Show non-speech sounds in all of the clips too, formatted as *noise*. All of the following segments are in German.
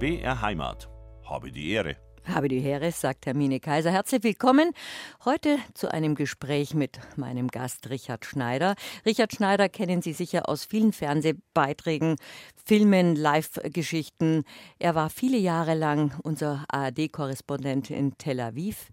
BR Heimat. Habe die Ehre. Habe die Ehre, sagt Hermine Kaiser. Herzlich willkommen heute zu einem Gespräch mit meinem Gast Richard Schneider. Richard Schneider kennen Sie sicher aus vielen Fernsehbeiträgen, Filmen, Live-Geschichten. Er war viele Jahre lang unser ARD-Korrespondent in Tel Aviv.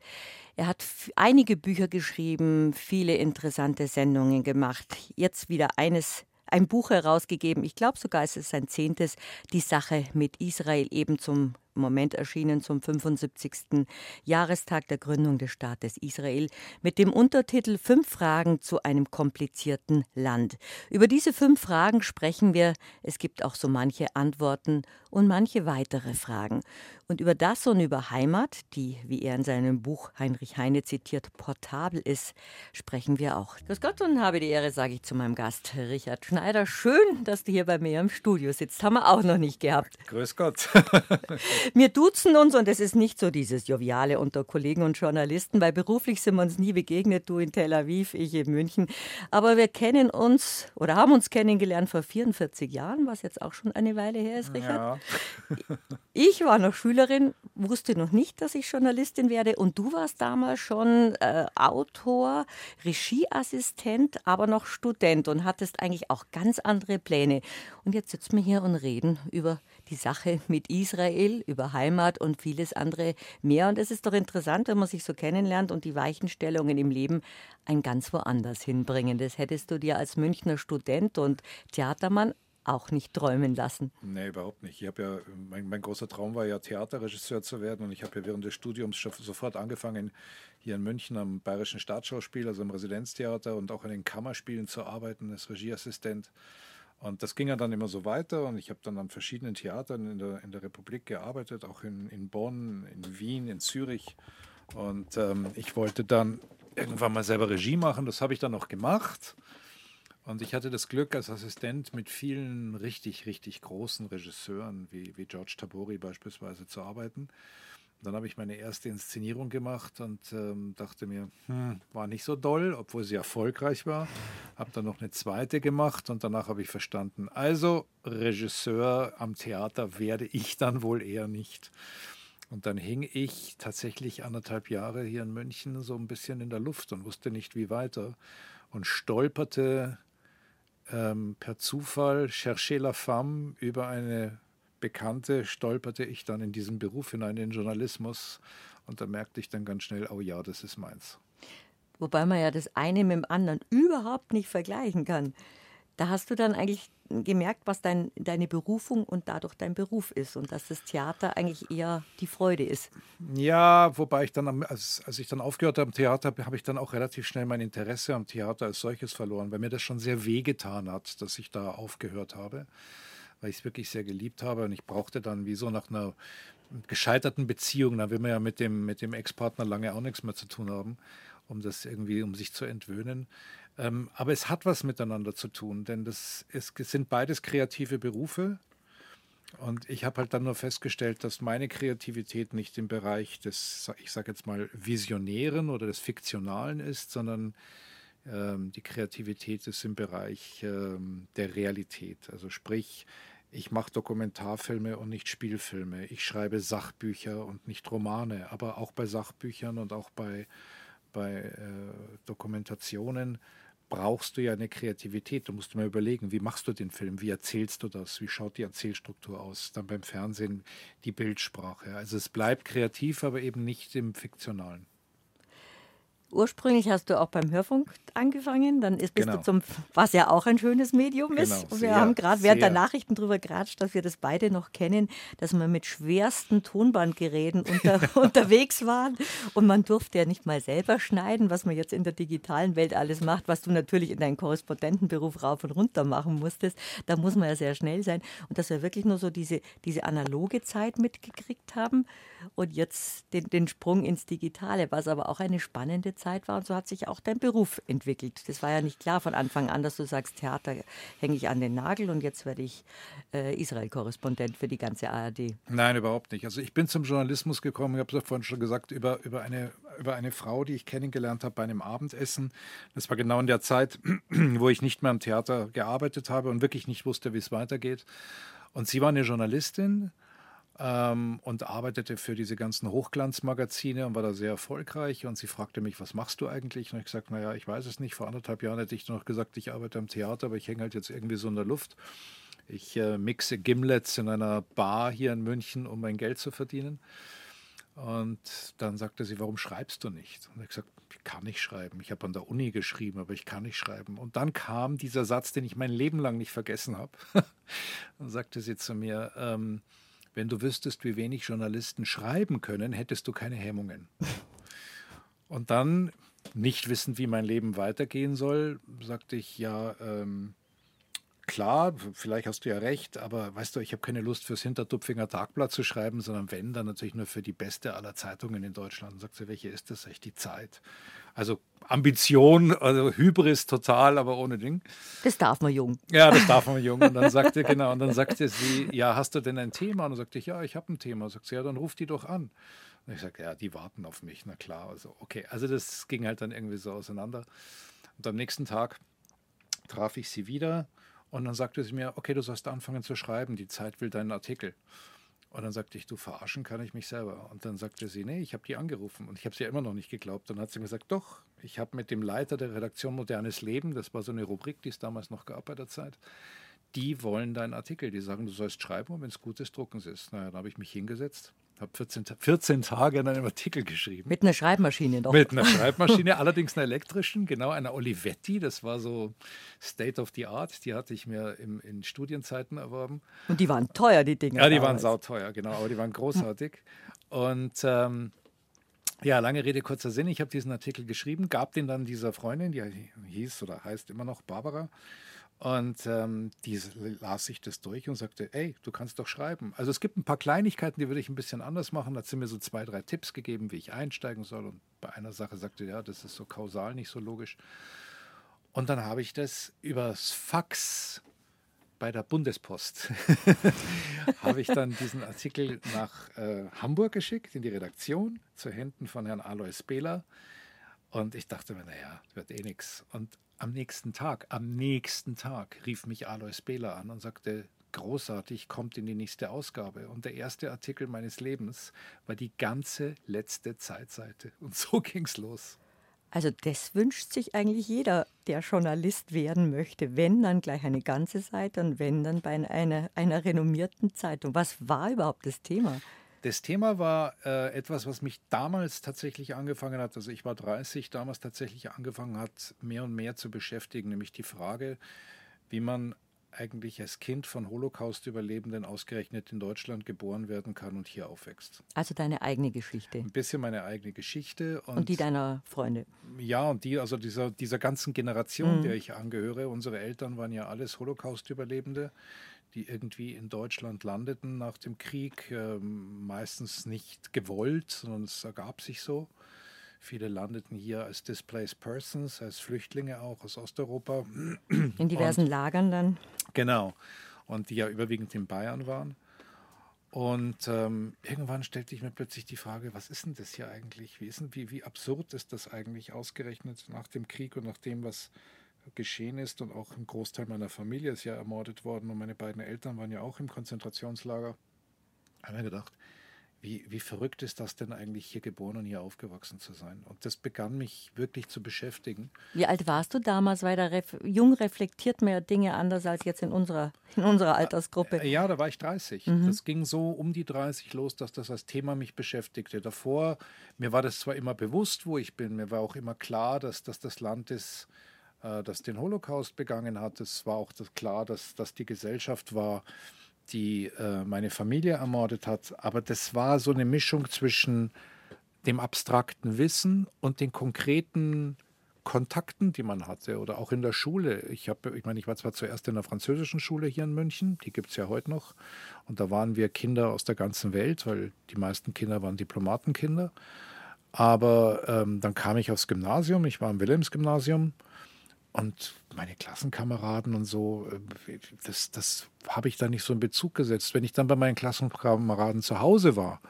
Er hat einige Bücher geschrieben, viele interessante Sendungen gemacht. Jetzt wieder eines ein Buch herausgegeben. Ich glaube sogar, es ist sein zehntes, die Sache mit Israel eben zum Moment erschienen zum 75. Jahrestag der Gründung des Staates Israel mit dem Untertitel Fünf Fragen zu einem komplizierten Land. Über diese fünf Fragen sprechen wir. Es gibt auch so manche Antworten und manche weitere Fragen. Und über das und über Heimat, die, wie er in seinem Buch Heinrich Heine zitiert, portabel ist, sprechen wir auch. Grüß Gott und habe die Ehre, sage ich zu meinem Gast, Richard Schneider. Schön, dass du hier bei mir im Studio sitzt. Haben wir auch noch nicht gehabt. Grüß Gott. *laughs* Wir duzen uns und es ist nicht so dieses Joviale unter Kollegen und Journalisten, weil beruflich sind wir uns nie begegnet, du in Tel Aviv, ich in München. Aber wir kennen uns oder haben uns kennengelernt vor 44 Jahren, was jetzt auch schon eine Weile her ist, Richard. Ja. *laughs* Ich war noch Schülerin, wusste noch nicht, dass ich Journalistin werde und du warst damals schon äh, Autor, Regieassistent, aber noch Student und hattest eigentlich auch ganz andere Pläne. Und jetzt sitzen wir hier und reden über die Sache mit Israel, über Heimat und vieles andere mehr. Und es ist doch interessant, wenn man sich so kennenlernt und die Weichenstellungen im Leben ein ganz woanders hinbringen. Das hättest du dir als Münchner Student und Theatermann auch nicht träumen lassen. Nee, überhaupt nicht. Ich habe ja, mein, mein, großer Traum war ja Theaterregisseur zu werden und ich habe ja während des Studiums sofort angefangen, hier in München am Bayerischen Staatsschauspiel, also im Residenztheater und auch in den Kammerspielen zu arbeiten als Regieassistent. Und das ging ja dann immer so weiter und ich habe dann an verschiedenen Theatern in der, in der Republik gearbeitet, auch in, in Bonn, in Wien, in Zürich. Und ähm, ich wollte dann irgendwann mal selber Regie machen, das habe ich dann auch gemacht. Und ich hatte das Glück, als Assistent mit vielen richtig, richtig großen Regisseuren wie, wie George Tabori beispielsweise zu arbeiten. Dann habe ich meine erste Inszenierung gemacht und ähm, dachte mir, hm, war nicht so doll, obwohl sie erfolgreich war. Habe dann noch eine zweite gemacht und danach habe ich verstanden, also Regisseur am Theater werde ich dann wohl eher nicht. Und dann hing ich tatsächlich anderthalb Jahre hier in München so ein bisschen in der Luft und wusste nicht, wie weiter. Und stolperte ähm, per Zufall, cherchez la femme, über eine Bekannte stolperte ich dann in diesen Beruf hinein, in den Journalismus. Und da merkte ich dann ganz schnell, oh ja, das ist meins. Wobei man ja das eine mit dem anderen überhaupt nicht vergleichen kann. Da hast du dann eigentlich gemerkt, was dein, deine Berufung und dadurch dein Beruf ist und dass das Theater eigentlich eher die Freude ist. Ja, wobei ich dann, als, als ich dann aufgehört habe am Theater, habe ich dann auch relativ schnell mein Interesse am Theater als solches verloren, weil mir das schon sehr wehgetan hat, dass ich da aufgehört habe weil ich es wirklich sehr geliebt habe. Und ich brauchte dann wie so nach einer gescheiterten Beziehung, da will man ja mit dem, mit dem Ex-Partner lange auch nichts mehr zu tun haben, um das irgendwie, um sich zu entwöhnen. Ähm, aber es hat was miteinander zu tun, denn das, es, es sind beides kreative Berufe. Und ich habe halt dann nur festgestellt, dass meine Kreativität nicht im Bereich des, ich sage jetzt mal, Visionären oder des Fiktionalen ist, sondern die Kreativität ist im Bereich ähm, der Realität. Also sprich, ich mache Dokumentarfilme und nicht Spielfilme. Ich schreibe Sachbücher und nicht Romane. Aber auch bei Sachbüchern und auch bei, bei äh, Dokumentationen brauchst du ja eine Kreativität. Du musst mal überlegen, wie machst du den Film, wie erzählst du das, wie schaut die Erzählstruktur aus, dann beim Fernsehen die Bildsprache. Also es bleibt kreativ, aber eben nicht im Fiktionalen. Ursprünglich hast du auch beim Hörfunk angefangen, dann bist genau. du zum, was ja auch ein schönes Medium ist. Genau, und wir sehr, haben gerade während der Nachrichten darüber geratscht, dass wir das beide noch kennen, dass wir mit schwersten Tonbandgeräten unter, *laughs* unterwegs waren und man durfte ja nicht mal selber schneiden, was man jetzt in der digitalen Welt alles macht, was du natürlich in deinem Korrespondentenberuf rauf und runter machen musstest. Da muss man ja sehr schnell sein und dass wir wirklich nur so diese, diese analoge Zeit mitgekriegt haben und jetzt den, den Sprung ins Digitale, was aber auch eine spannende Zeit war. Und so hat sich auch dein Beruf entwickelt. Das war ja nicht klar von Anfang an, dass du sagst, Theater hänge ich an den Nagel und jetzt werde ich äh, Israel-Korrespondent für die ganze ARD. Nein, überhaupt nicht. Also ich bin zum Journalismus gekommen, ich habe es ja vorhin schon gesagt, über, über, eine, über eine Frau, die ich kennengelernt habe bei einem Abendessen. Das war genau in der Zeit, *clears throat* wo ich nicht mehr am Theater gearbeitet habe und wirklich nicht wusste, wie es weitergeht. Und sie war eine Journalistin ähm, und arbeitete für diese ganzen Hochglanzmagazine und war da sehr erfolgreich. Und sie fragte mich, was machst du eigentlich? Und ich gesagt, naja, ich weiß es nicht. Vor anderthalb Jahren hätte ich noch gesagt, ich arbeite am Theater, aber ich hänge halt jetzt irgendwie so in der Luft. Ich äh, mixe Gimlets in einer Bar hier in München, um mein Geld zu verdienen. Und dann sagte sie, warum schreibst du nicht? Und ich gesagt, ich kann nicht schreiben. Ich habe an der Uni geschrieben, aber ich kann nicht schreiben. Und dann kam dieser Satz, den ich mein Leben lang nicht vergessen habe. *laughs* dann sagte sie zu mir, ähm, wenn du wüsstest, wie wenig Journalisten schreiben können, hättest du keine Hemmungen. *laughs* Und dann, nicht wissend, wie mein Leben weitergehen soll, sagte ich, ja, ähm, klar, vielleicht hast du ja recht, aber weißt du, ich habe keine Lust fürs Hintertupfinger Tagblatt zu schreiben, sondern wenn, dann natürlich nur für die beste aller Zeitungen in Deutschland. Und sagt sie, welche ist das? Echt die Zeit. Also Ambition, also Hybris total, aber ohne Ding. Das darf man jung. Ja, das darf man jung. Und dann sagte, genau, und dann sagte sie, ja, hast du denn ein Thema? Und dann sagte ich, ja, ich habe ein Thema. Sagt sie, ja, dann ruf die doch an. Und ich sagte, ja, die warten auf mich, na klar. Also, okay, also das ging halt dann irgendwie so auseinander. Und am nächsten Tag traf ich sie wieder und dann sagte sie mir, okay, du sollst anfangen zu schreiben, die Zeit will deinen Artikel. Und dann sagte ich, du verarschen kann ich mich selber. Und dann sagte sie, nee, ich habe die angerufen. Und ich habe sie ja immer noch nicht geglaubt. Dann hat sie mir gesagt, doch, ich habe mit dem Leiter der Redaktion Modernes Leben, das war so eine Rubrik, die es damals noch gab bei der Zeit, die wollen deinen Artikel. Die sagen, du sollst schreiben und wenn es gut ist, drucken sie es. Naja, dann habe ich mich hingesetzt, habe 14, 14 Tage an einem Artikel geschrieben. Mit einer Schreibmaschine doch. Mit einer *laughs* Schreibmaschine, allerdings einer elektrischen, genau, einer Olivetti. Das war so State of the Art. Die hatte ich mir im, in Studienzeiten erworben. Und die waren teuer, die Dinge. Ja, die damals. waren sauteuer, genau, aber die waren großartig. Und ähm, ja, lange Rede, kurzer Sinn. Ich habe diesen Artikel geschrieben, gab den dann dieser Freundin, die hieß oder heißt immer noch Barbara. Und ähm, die las sich das durch und sagte, ey, du kannst doch schreiben. Also es gibt ein paar Kleinigkeiten, die würde ich ein bisschen anders machen. Da hat sie mir so zwei, drei Tipps gegeben, wie ich einsteigen soll. Und bei einer Sache sagte, ja, das ist so kausal, nicht so logisch. Und dann habe ich das übers Fax bei der Bundespost, *laughs* habe ich dann diesen Artikel nach äh, Hamburg geschickt, in die Redaktion, zu Händen von Herrn Alois Behler. Und ich dachte mir, naja, wird eh nichts. Und am nächsten Tag, am nächsten Tag rief mich Alois Behler an und sagte, großartig, kommt in die nächste Ausgabe. Und der erste Artikel meines Lebens war die ganze letzte Zeitseite. Und so *laughs* ging's los. Also das wünscht sich eigentlich jeder, der Journalist werden möchte. Wenn, dann gleich eine ganze Seite und wenn, dann bei einer, einer renommierten Zeitung. Was war überhaupt das Thema? Das Thema war äh, etwas, was mich damals tatsächlich angefangen hat, also ich war 30, damals tatsächlich angefangen hat, mehr und mehr zu beschäftigen, nämlich die Frage, wie man eigentlich als Kind von Holocaust-Überlebenden ausgerechnet in Deutschland geboren werden kann und hier aufwächst. Also deine eigene Geschichte. Ein bisschen meine eigene Geschichte. Und, und die deiner Freunde. Ja, und die, also dieser, dieser ganzen Generation, mhm. der ich angehöre. Unsere Eltern waren ja alles Holocaust-Überlebende die irgendwie in Deutschland landeten nach dem Krieg, äh, meistens nicht gewollt, sondern es ergab sich so. Viele landeten hier als Displaced Persons, als Flüchtlinge auch aus Osteuropa. In diversen und, Lagern dann. Genau. Und die ja überwiegend in Bayern waren. Und ähm, irgendwann stellte ich mir plötzlich die Frage, was ist denn das hier eigentlich? Wie, ist denn, wie, wie absurd ist das eigentlich ausgerechnet nach dem Krieg und nach dem, was geschehen ist und auch ein Großteil meiner Familie ist ja ermordet worden und meine beiden Eltern waren ja auch im Konzentrationslager. Da habe ich mir gedacht, wie, wie verrückt ist das denn eigentlich, hier geboren und hier aufgewachsen zu sein? Und das begann mich wirklich zu beschäftigen. Wie alt warst du damals? Weil da ref jung reflektiert man ja Dinge anders als jetzt in unserer, in unserer Altersgruppe. Äh, ja, da war ich 30. Mhm. Das ging so um die 30 los, dass das als Thema mich beschäftigte. Davor, mir war das zwar immer bewusst, wo ich bin, mir war auch immer klar, dass, dass das Land ist, äh, das den Holocaust begangen hat. Es war auch das klar, dass das die Gesellschaft war, die äh, meine Familie ermordet hat. Aber das war so eine Mischung zwischen dem abstrakten Wissen und den konkreten Kontakten, die man hatte oder auch in der Schule. Ich habe, ich meine, ich war zwar zuerst in der französischen Schule hier in München, die gibt es ja heute noch, und da waren wir Kinder aus der ganzen Welt, weil die meisten Kinder waren Diplomatenkinder. Aber ähm, dann kam ich aufs Gymnasium, ich war im Wilhelms-Gymnasium und meine Klassenkameraden und so, äh, das, das habe ich da nicht so in Bezug gesetzt. Wenn ich dann bei meinen Klassenkameraden zu Hause war,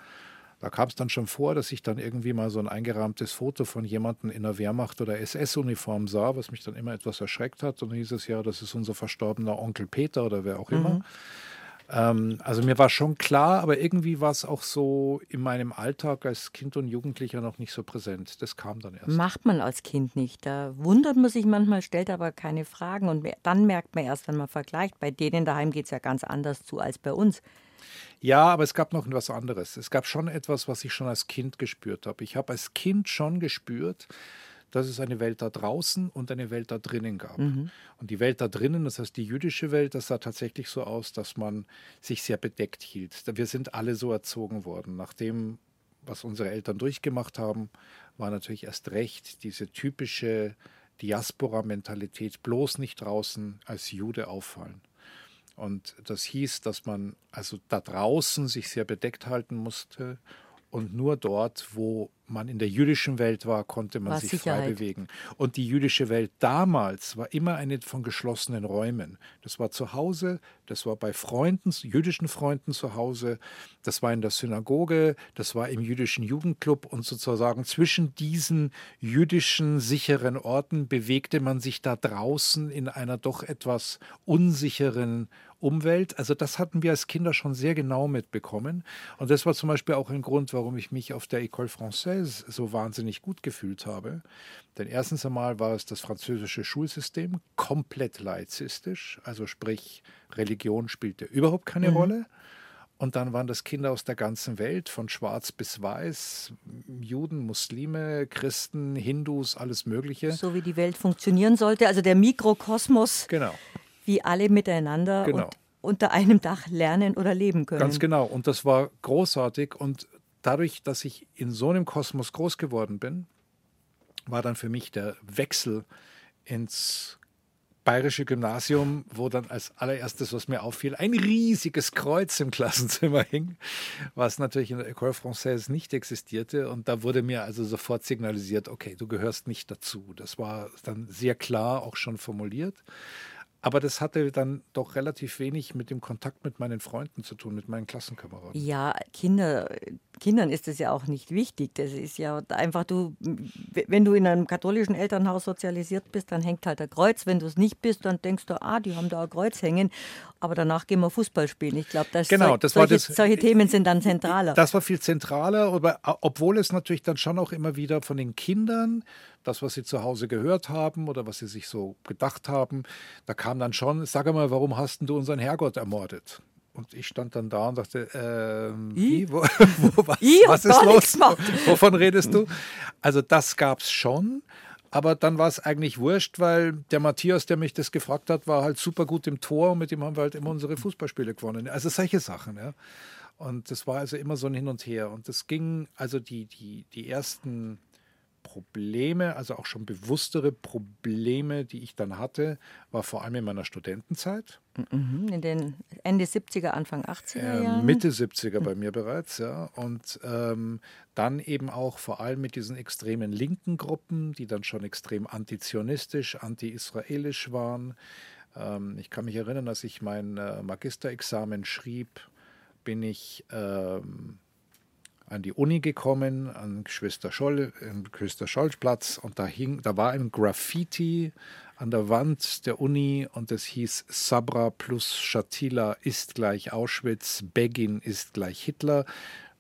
da kam es dann schon vor, dass ich dann irgendwie mal so ein eingerahmtes Foto von jemandem in der Wehrmacht oder SS-Uniform sah, was mich dann immer etwas erschreckt hat. Und dann hieß es ja, das ist unser verstorbener Onkel Peter oder wer auch immer. Mhm. Ähm, also mir war schon klar, aber irgendwie war es auch so in meinem Alltag als Kind und Jugendlicher noch nicht so präsent. Das kam dann erst. Macht man als Kind nicht. Da wundert man sich manchmal, stellt aber keine Fragen und dann merkt man erst, wenn man vergleicht, bei denen daheim geht es ja ganz anders zu als bei uns. Ja, aber es gab noch etwas anderes. Es gab schon etwas, was ich schon als Kind gespürt habe. Ich habe als Kind schon gespürt, dass es eine Welt da draußen und eine Welt da drinnen gab. Mhm. Und die Welt da drinnen, das heißt die jüdische Welt, das sah tatsächlich so aus, dass man sich sehr bedeckt hielt. Wir sind alle so erzogen worden. Nach dem, was unsere Eltern durchgemacht haben, war natürlich erst recht diese typische Diaspora-Mentalität, bloß nicht draußen als Jude auffallen. Und das hieß, dass man also da draußen sich sehr bedeckt halten musste und nur dort, wo man in der jüdischen Welt war, konnte man war sich Sicherheit. frei bewegen. Und die jüdische Welt damals war immer eine von geschlossenen Räumen. Das war zu Hause, das war bei Freunden, jüdischen Freunden zu Hause, das war in der Synagoge, das war im jüdischen Jugendclub und sozusagen zwischen diesen jüdischen sicheren Orten bewegte man sich da draußen in einer doch etwas unsicheren Umwelt. Also das hatten wir als Kinder schon sehr genau mitbekommen. Und das war zum Beispiel auch ein Grund, warum ich mich auf der École Française so wahnsinnig gut gefühlt habe. Denn erstens einmal war es das französische Schulsystem komplett laizistisch, also sprich Religion spielte überhaupt keine mhm. Rolle. Und dann waren das Kinder aus der ganzen Welt, von schwarz bis weiß, Juden, Muslime, Christen, Hindus, alles Mögliche. So wie die Welt funktionieren sollte, also der Mikrokosmos. Genau wie alle miteinander genau. und unter einem Dach lernen oder leben können. Ganz genau. Und das war großartig. Und dadurch, dass ich in so einem Kosmos groß geworden bin, war dann für mich der Wechsel ins bayerische Gymnasium, wo dann als allererstes, was mir auffiel, ein riesiges Kreuz im Klassenzimmer hing, was natürlich in der École Française nicht existierte. Und da wurde mir also sofort signalisiert, okay, du gehörst nicht dazu. Das war dann sehr klar auch schon formuliert. Aber das hatte dann doch relativ wenig mit dem Kontakt mit meinen Freunden zu tun, mit meinen Klassenkameraden. Ja, Kinder, Kindern ist es ja auch nicht wichtig. Das ist ja einfach, du, wenn du in einem katholischen Elternhaus sozialisiert bist, dann hängt halt ein Kreuz. Wenn du es nicht bist, dann denkst du, ah, die haben da ein Kreuz hängen. Aber danach gehen wir Fußball spielen. Ich glaube, genau, das solche, das, solche Themen sind dann zentraler. Das war viel zentraler, aber obwohl es natürlich dann schon auch immer wieder von den Kindern das, was sie zu Hause gehört haben oder was sie sich so gedacht haben, da kam dann schon, sag mal, warum hast du unseren Herrgott ermordet? Und ich stand dann da und dachte, äh, wie? Wo, *laughs* wo, was, was ist los? Wovon redest du? Also das gab es schon. Aber dann war es eigentlich wurscht, weil der Matthias, der mich das gefragt hat, war halt super gut im Tor und mit dem haben wir halt immer unsere Fußballspiele gewonnen. Also solche Sachen, ja. Und das war also immer so ein Hin und Her. Und das ging, also die, die, die ersten Probleme, also auch schon bewusstere Probleme, die ich dann hatte, war vor allem in meiner Studentenzeit. Mhm, in den Ende 70er, Anfang 80er äh, Jahren? Mitte 70er bei mir bereits, ja. Und ähm, dann eben auch vor allem mit diesen extremen linken Gruppen, die dann schon extrem antizionistisch, anti-israelisch waren. Ähm, ich kann mich erinnern, als ich mein äh, Magisterexamen schrieb, bin ich ähm, an die Uni gekommen, an Geschwister Scholl, Geschwister Schollplatz und da hing, da war ein Graffiti an der Wand der Uni und es hieß Sabra plus Shatila ist gleich Auschwitz, Begin ist gleich Hitler.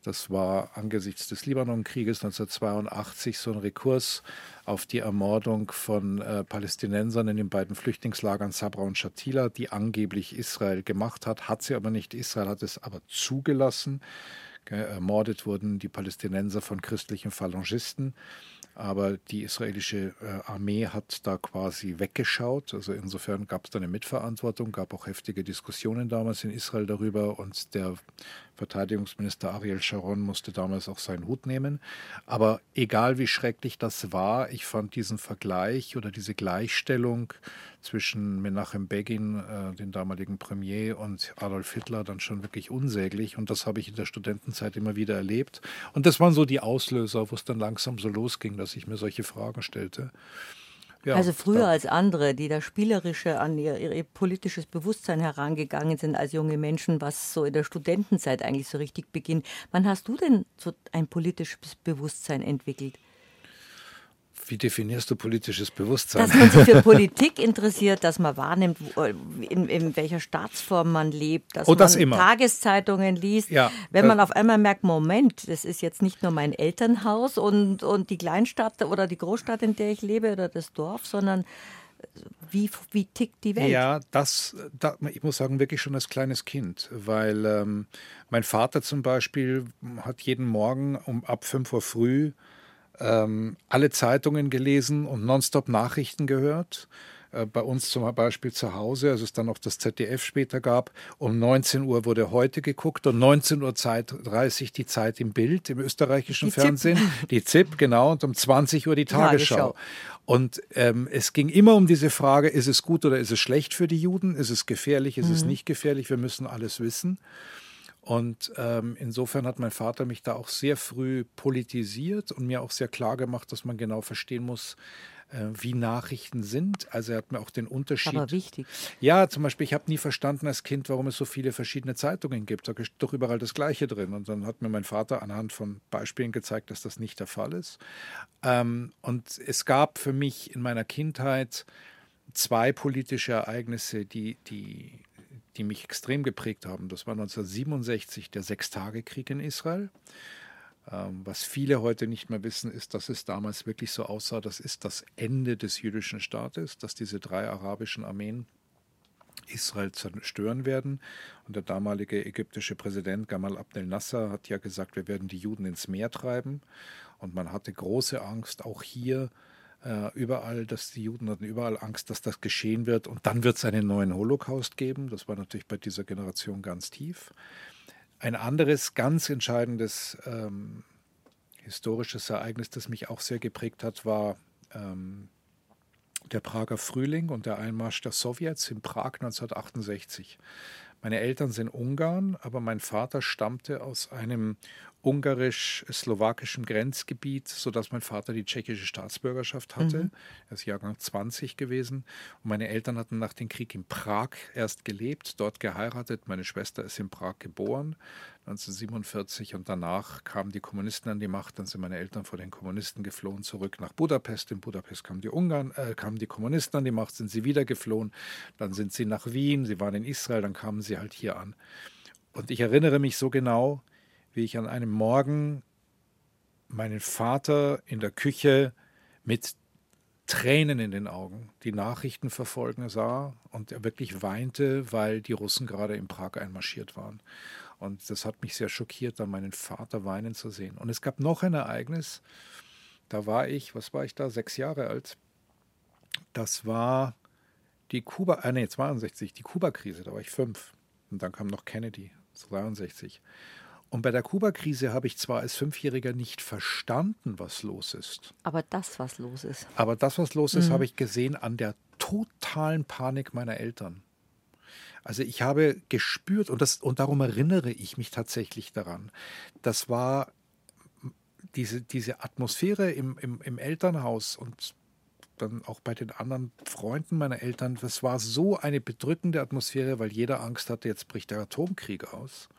Das war angesichts des Libanonkrieges 1982 so ein Rekurs auf die Ermordung von äh, Palästinensern in den beiden Flüchtlingslagern Sabra und Shatila, die angeblich Israel gemacht hat, hat sie aber nicht. Israel hat es aber zugelassen. Ermordet wurden die Palästinenser von christlichen Phalangisten. Aber die israelische äh, Armee hat da quasi weggeschaut. Also insofern gab es da eine Mitverantwortung, gab auch heftige Diskussionen damals in Israel darüber und der Verteidigungsminister Ariel Sharon musste damals auch seinen Hut nehmen. Aber egal wie schrecklich das war, ich fand diesen Vergleich oder diese Gleichstellung zwischen Menachem Begin, äh, dem damaligen Premier, und Adolf Hitler dann schon wirklich unsäglich. Und das habe ich in der Studentenzeit immer wieder erlebt. Und das waren so die Auslöser, wo es dann langsam so losging, dass ich mir solche Fragen stellte. Ja, also früher da. als andere, die da spielerische an ihr, ihr, politisches Bewusstsein herangegangen sind als junge Menschen, was so in der Studentenzeit eigentlich so richtig beginnt. Wann hast du denn so ein politisches Bewusstsein entwickelt? Wie definierst du politisches Bewusstsein? Dass man sich für *laughs* Politik interessiert, dass man wahrnimmt, in, in welcher Staatsform man lebt, dass oh, das man immer. Tageszeitungen liest. Ja, Wenn äh, man auf einmal merkt, Moment, das ist jetzt nicht nur mein Elternhaus und, und die Kleinstadt oder die Großstadt, in der ich lebe oder das Dorf, sondern wie, wie tickt die Welt? Ja, das, da, ich muss sagen, wirklich schon als kleines Kind, weil ähm, mein Vater zum Beispiel hat jeden Morgen um ab 5 Uhr früh ähm, alle Zeitungen gelesen und nonstop Nachrichten gehört. Äh, bei uns zum Beispiel zu Hause, als es dann noch das ZDF später gab, um 19 Uhr wurde heute geguckt und 19 Uhr Zeit, 30 die Zeit im Bild, im österreichischen die Fernsehen, ZIP. die ZIP, genau, und um 20 Uhr die Tagesschau. Tagesschau. Und ähm, es ging immer um diese Frage, ist es gut oder ist es schlecht für die Juden? Ist es gefährlich, ist es nicht gefährlich? Wir müssen alles wissen. Und ähm, insofern hat mein Vater mich da auch sehr früh politisiert und mir auch sehr klar gemacht, dass man genau verstehen muss, äh, wie Nachrichten sind. Also er hat mir auch den Unterschied. Aber wichtig. Ja, zum Beispiel, ich habe nie verstanden als Kind, warum es so viele verschiedene Zeitungen gibt. Da ist doch überall das Gleiche drin. Und dann hat mir mein Vater anhand von Beispielen gezeigt, dass das nicht der Fall ist. Ähm, und es gab für mich in meiner Kindheit zwei politische Ereignisse, die, die, die mich extrem geprägt haben. Das war 1967 der Sechstagekrieg in Israel. Ähm, was viele heute nicht mehr wissen, ist, dass es damals wirklich so aussah, das ist das Ende des jüdischen Staates, dass diese drei arabischen Armeen Israel zerstören werden. Und der damalige ägyptische Präsident Gamal Abdel Nasser hat ja gesagt, wir werden die Juden ins Meer treiben. Und man hatte große Angst, auch hier äh, überall, dass die Juden hatten überall Angst, dass das geschehen wird. Und dann wird es einen neuen Holocaust geben. Das war natürlich bei dieser Generation ganz tief. Ein anderes ganz entscheidendes ähm, historisches Ereignis, das mich auch sehr geprägt hat, war ähm, der Prager Frühling und der Einmarsch der Sowjets in Prag 1968. Meine Eltern sind Ungarn, aber mein Vater stammte aus einem ungarisch-slowakischen Grenzgebiet, sodass mein Vater die tschechische Staatsbürgerschaft hatte. Mhm. Er ist Jahrgang 20 gewesen. Und meine Eltern hatten nach dem Krieg in Prag erst gelebt, dort geheiratet. Meine Schwester ist in Prag geboren, 1947. Und danach kamen die Kommunisten an die Macht. Dann sind meine Eltern vor den Kommunisten geflohen, zurück nach Budapest. In Budapest kamen die Ungarn, äh, kamen die Kommunisten an die Macht, sind sie wieder geflohen. Dann sind sie nach Wien, sie waren in Israel, dann kamen sie halt hier an. Und ich erinnere mich so genau, wie ich an einem Morgen meinen Vater in der Küche mit Tränen in den Augen die Nachrichten verfolgen sah und er wirklich weinte, weil die Russen gerade in Prag einmarschiert waren. Und das hat mich sehr schockiert, dann meinen Vater weinen zu sehen. Und es gab noch ein Ereignis, da war ich, was war ich da, sechs Jahre alt. Das war die Kuba, äh, nee, 62, die Kuba-Krise, da war ich fünf. Und dann kam noch Kennedy, 62. Und bei der Kuba-Krise habe ich zwar als Fünfjähriger nicht verstanden, was los ist, Aber das, was los ist. aber das, was los ist, habe ich gesehen an der totalen Panik meiner Eltern. Also ich habe gespürt, und, das, und darum erinnere ich mich tatsächlich daran, das war diese, diese Atmosphäre im, im, im Elternhaus und dann auch bei den anderen Freunden meiner Eltern, das war so eine bedrückende Atmosphäre, weil jeder Angst hatte, jetzt bricht der Atomkrieg aus.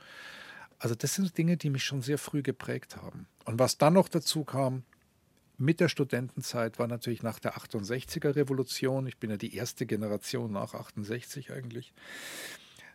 Also das sind Dinge, die mich schon sehr früh geprägt haben. Und was dann noch dazu kam, mit der Studentenzeit war natürlich nach der 68er Revolution, ich bin ja die erste Generation nach 68 eigentlich,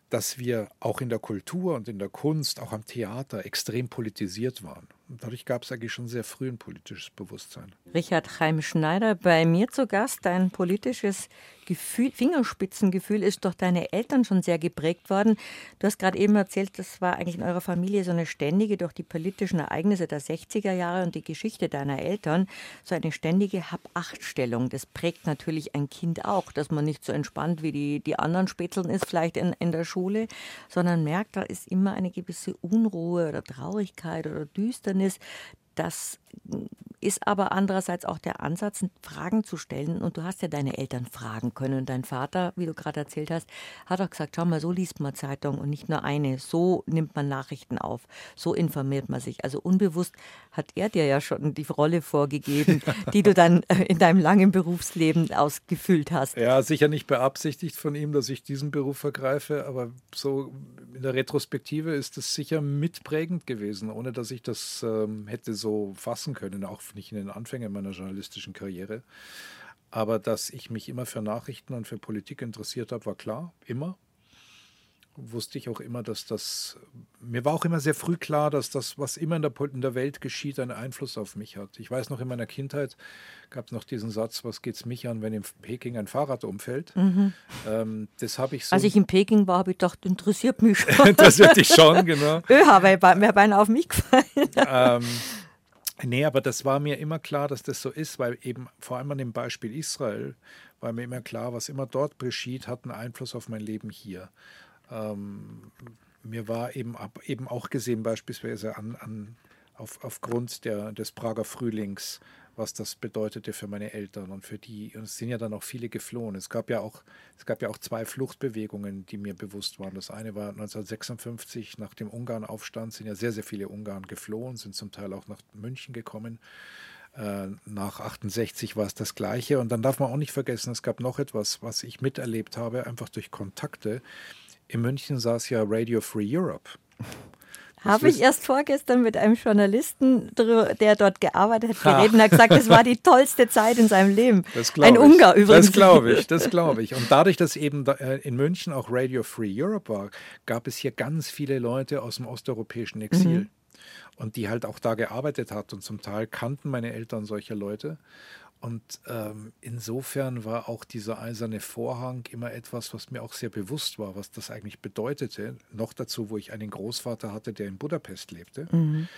dass wir auch in der Kultur und in der Kunst, auch am Theater extrem politisiert waren. Dadurch gab es eigentlich schon sehr früh ein politisches Bewusstsein. Richard Chaim Schneider, bei mir zu Gast. Dein politisches Gefühl, Fingerspitzengefühl ist durch deine Eltern schon sehr geprägt worden. Du hast gerade eben erzählt, das war eigentlich in eurer Familie so eine ständige, durch die politischen Ereignisse der 60er Jahre und die Geschichte deiner Eltern, so eine ständige Hab-Acht-Stellung. Das prägt natürlich ein Kind auch, dass man nicht so entspannt wie die, die anderen Spätzeln ist, vielleicht in, in der Schule, sondern merkt, da ist immer eine gewisse Unruhe oder Traurigkeit oder Düsternis. Das ist aber andererseits auch der Ansatz, Fragen zu stellen. Und du hast ja deine Eltern fragen können. Und dein Vater, wie du gerade erzählt hast, hat auch gesagt, schau mal, so liest man Zeitung und nicht nur eine. So nimmt man Nachrichten auf. So informiert man sich. Also unbewusst hat er dir ja schon die Rolle vorgegeben, *laughs* die du dann äh, in deinem langen Berufsleben ausgefüllt hast. Ja, sicher nicht beabsichtigt von ihm, dass ich diesen Beruf ergreife, aber so in der Retrospektive ist es sicher mitprägend gewesen, ohne dass ich das ähm, hätte so fassen können, auch nicht in den Anfängen meiner journalistischen Karriere. Aber dass ich mich immer für Nachrichten und für Politik interessiert habe, war klar, immer wusste ich auch immer, dass das, mir war auch immer sehr früh klar, dass das, was immer in der, in der Welt geschieht, einen Einfluss auf mich hat. Ich weiß noch, in meiner Kindheit gab es noch diesen Satz, was geht es mich an, wenn in Peking ein Fahrrad umfällt? Mhm. Ähm, das habe ich so. Als ich in Peking war, habe ich gedacht, interessiert mich *laughs* schon. interessiert dich schon, genau. *laughs* Öha, weil wäre beinahe auf mich gefallen. ähm, nee, aber das war mir immer klar, dass das so ist, weil eben vor allem an dem Beispiel Israel war mir immer klar, was immer dort geschieht, hat einen Einfluss auf mein Leben hier. Ähm, mir war eben, ab, eben auch gesehen, beispielsweise an, an, auf, aufgrund der, des Prager Frühlings, was das bedeutete für meine Eltern und für die. Und es sind ja dann auch viele geflohen. Es gab ja auch, es gab ja auch zwei Fluchtbewegungen, die mir bewusst waren. Das eine war 1956 nach dem Ungarnaufstand sind ja sehr, sehr viele Ungarn geflohen, sind zum Teil auch nach München gekommen. Äh, nach 68 war es das Gleiche. Und dann darf man auch nicht vergessen, es gab noch etwas, was ich miterlebt habe, einfach durch Kontakte in München saß ja Radio Free Europe. Habe ich erst vorgestern mit einem Journalisten, der dort gearbeitet hat, geredet und hat gesagt, es war die tollste Zeit in seinem Leben. Ein. Ungar übrigens. Das glaube ich, das *laughs* glaube ich. Und dadurch, dass eben äh, in München auch Radio Free Europe war, gab es hier ganz viele Leute aus dem osteuropäischen Exil. Mhm. Und die halt auch da gearbeitet hat. Und zum Teil kannten meine Eltern solche Leute. Und ähm, insofern war auch dieser eiserne Vorhang immer etwas, was mir auch sehr bewusst war, was das eigentlich bedeutete. Noch dazu, wo ich einen Großvater hatte, der in Budapest lebte, mhm.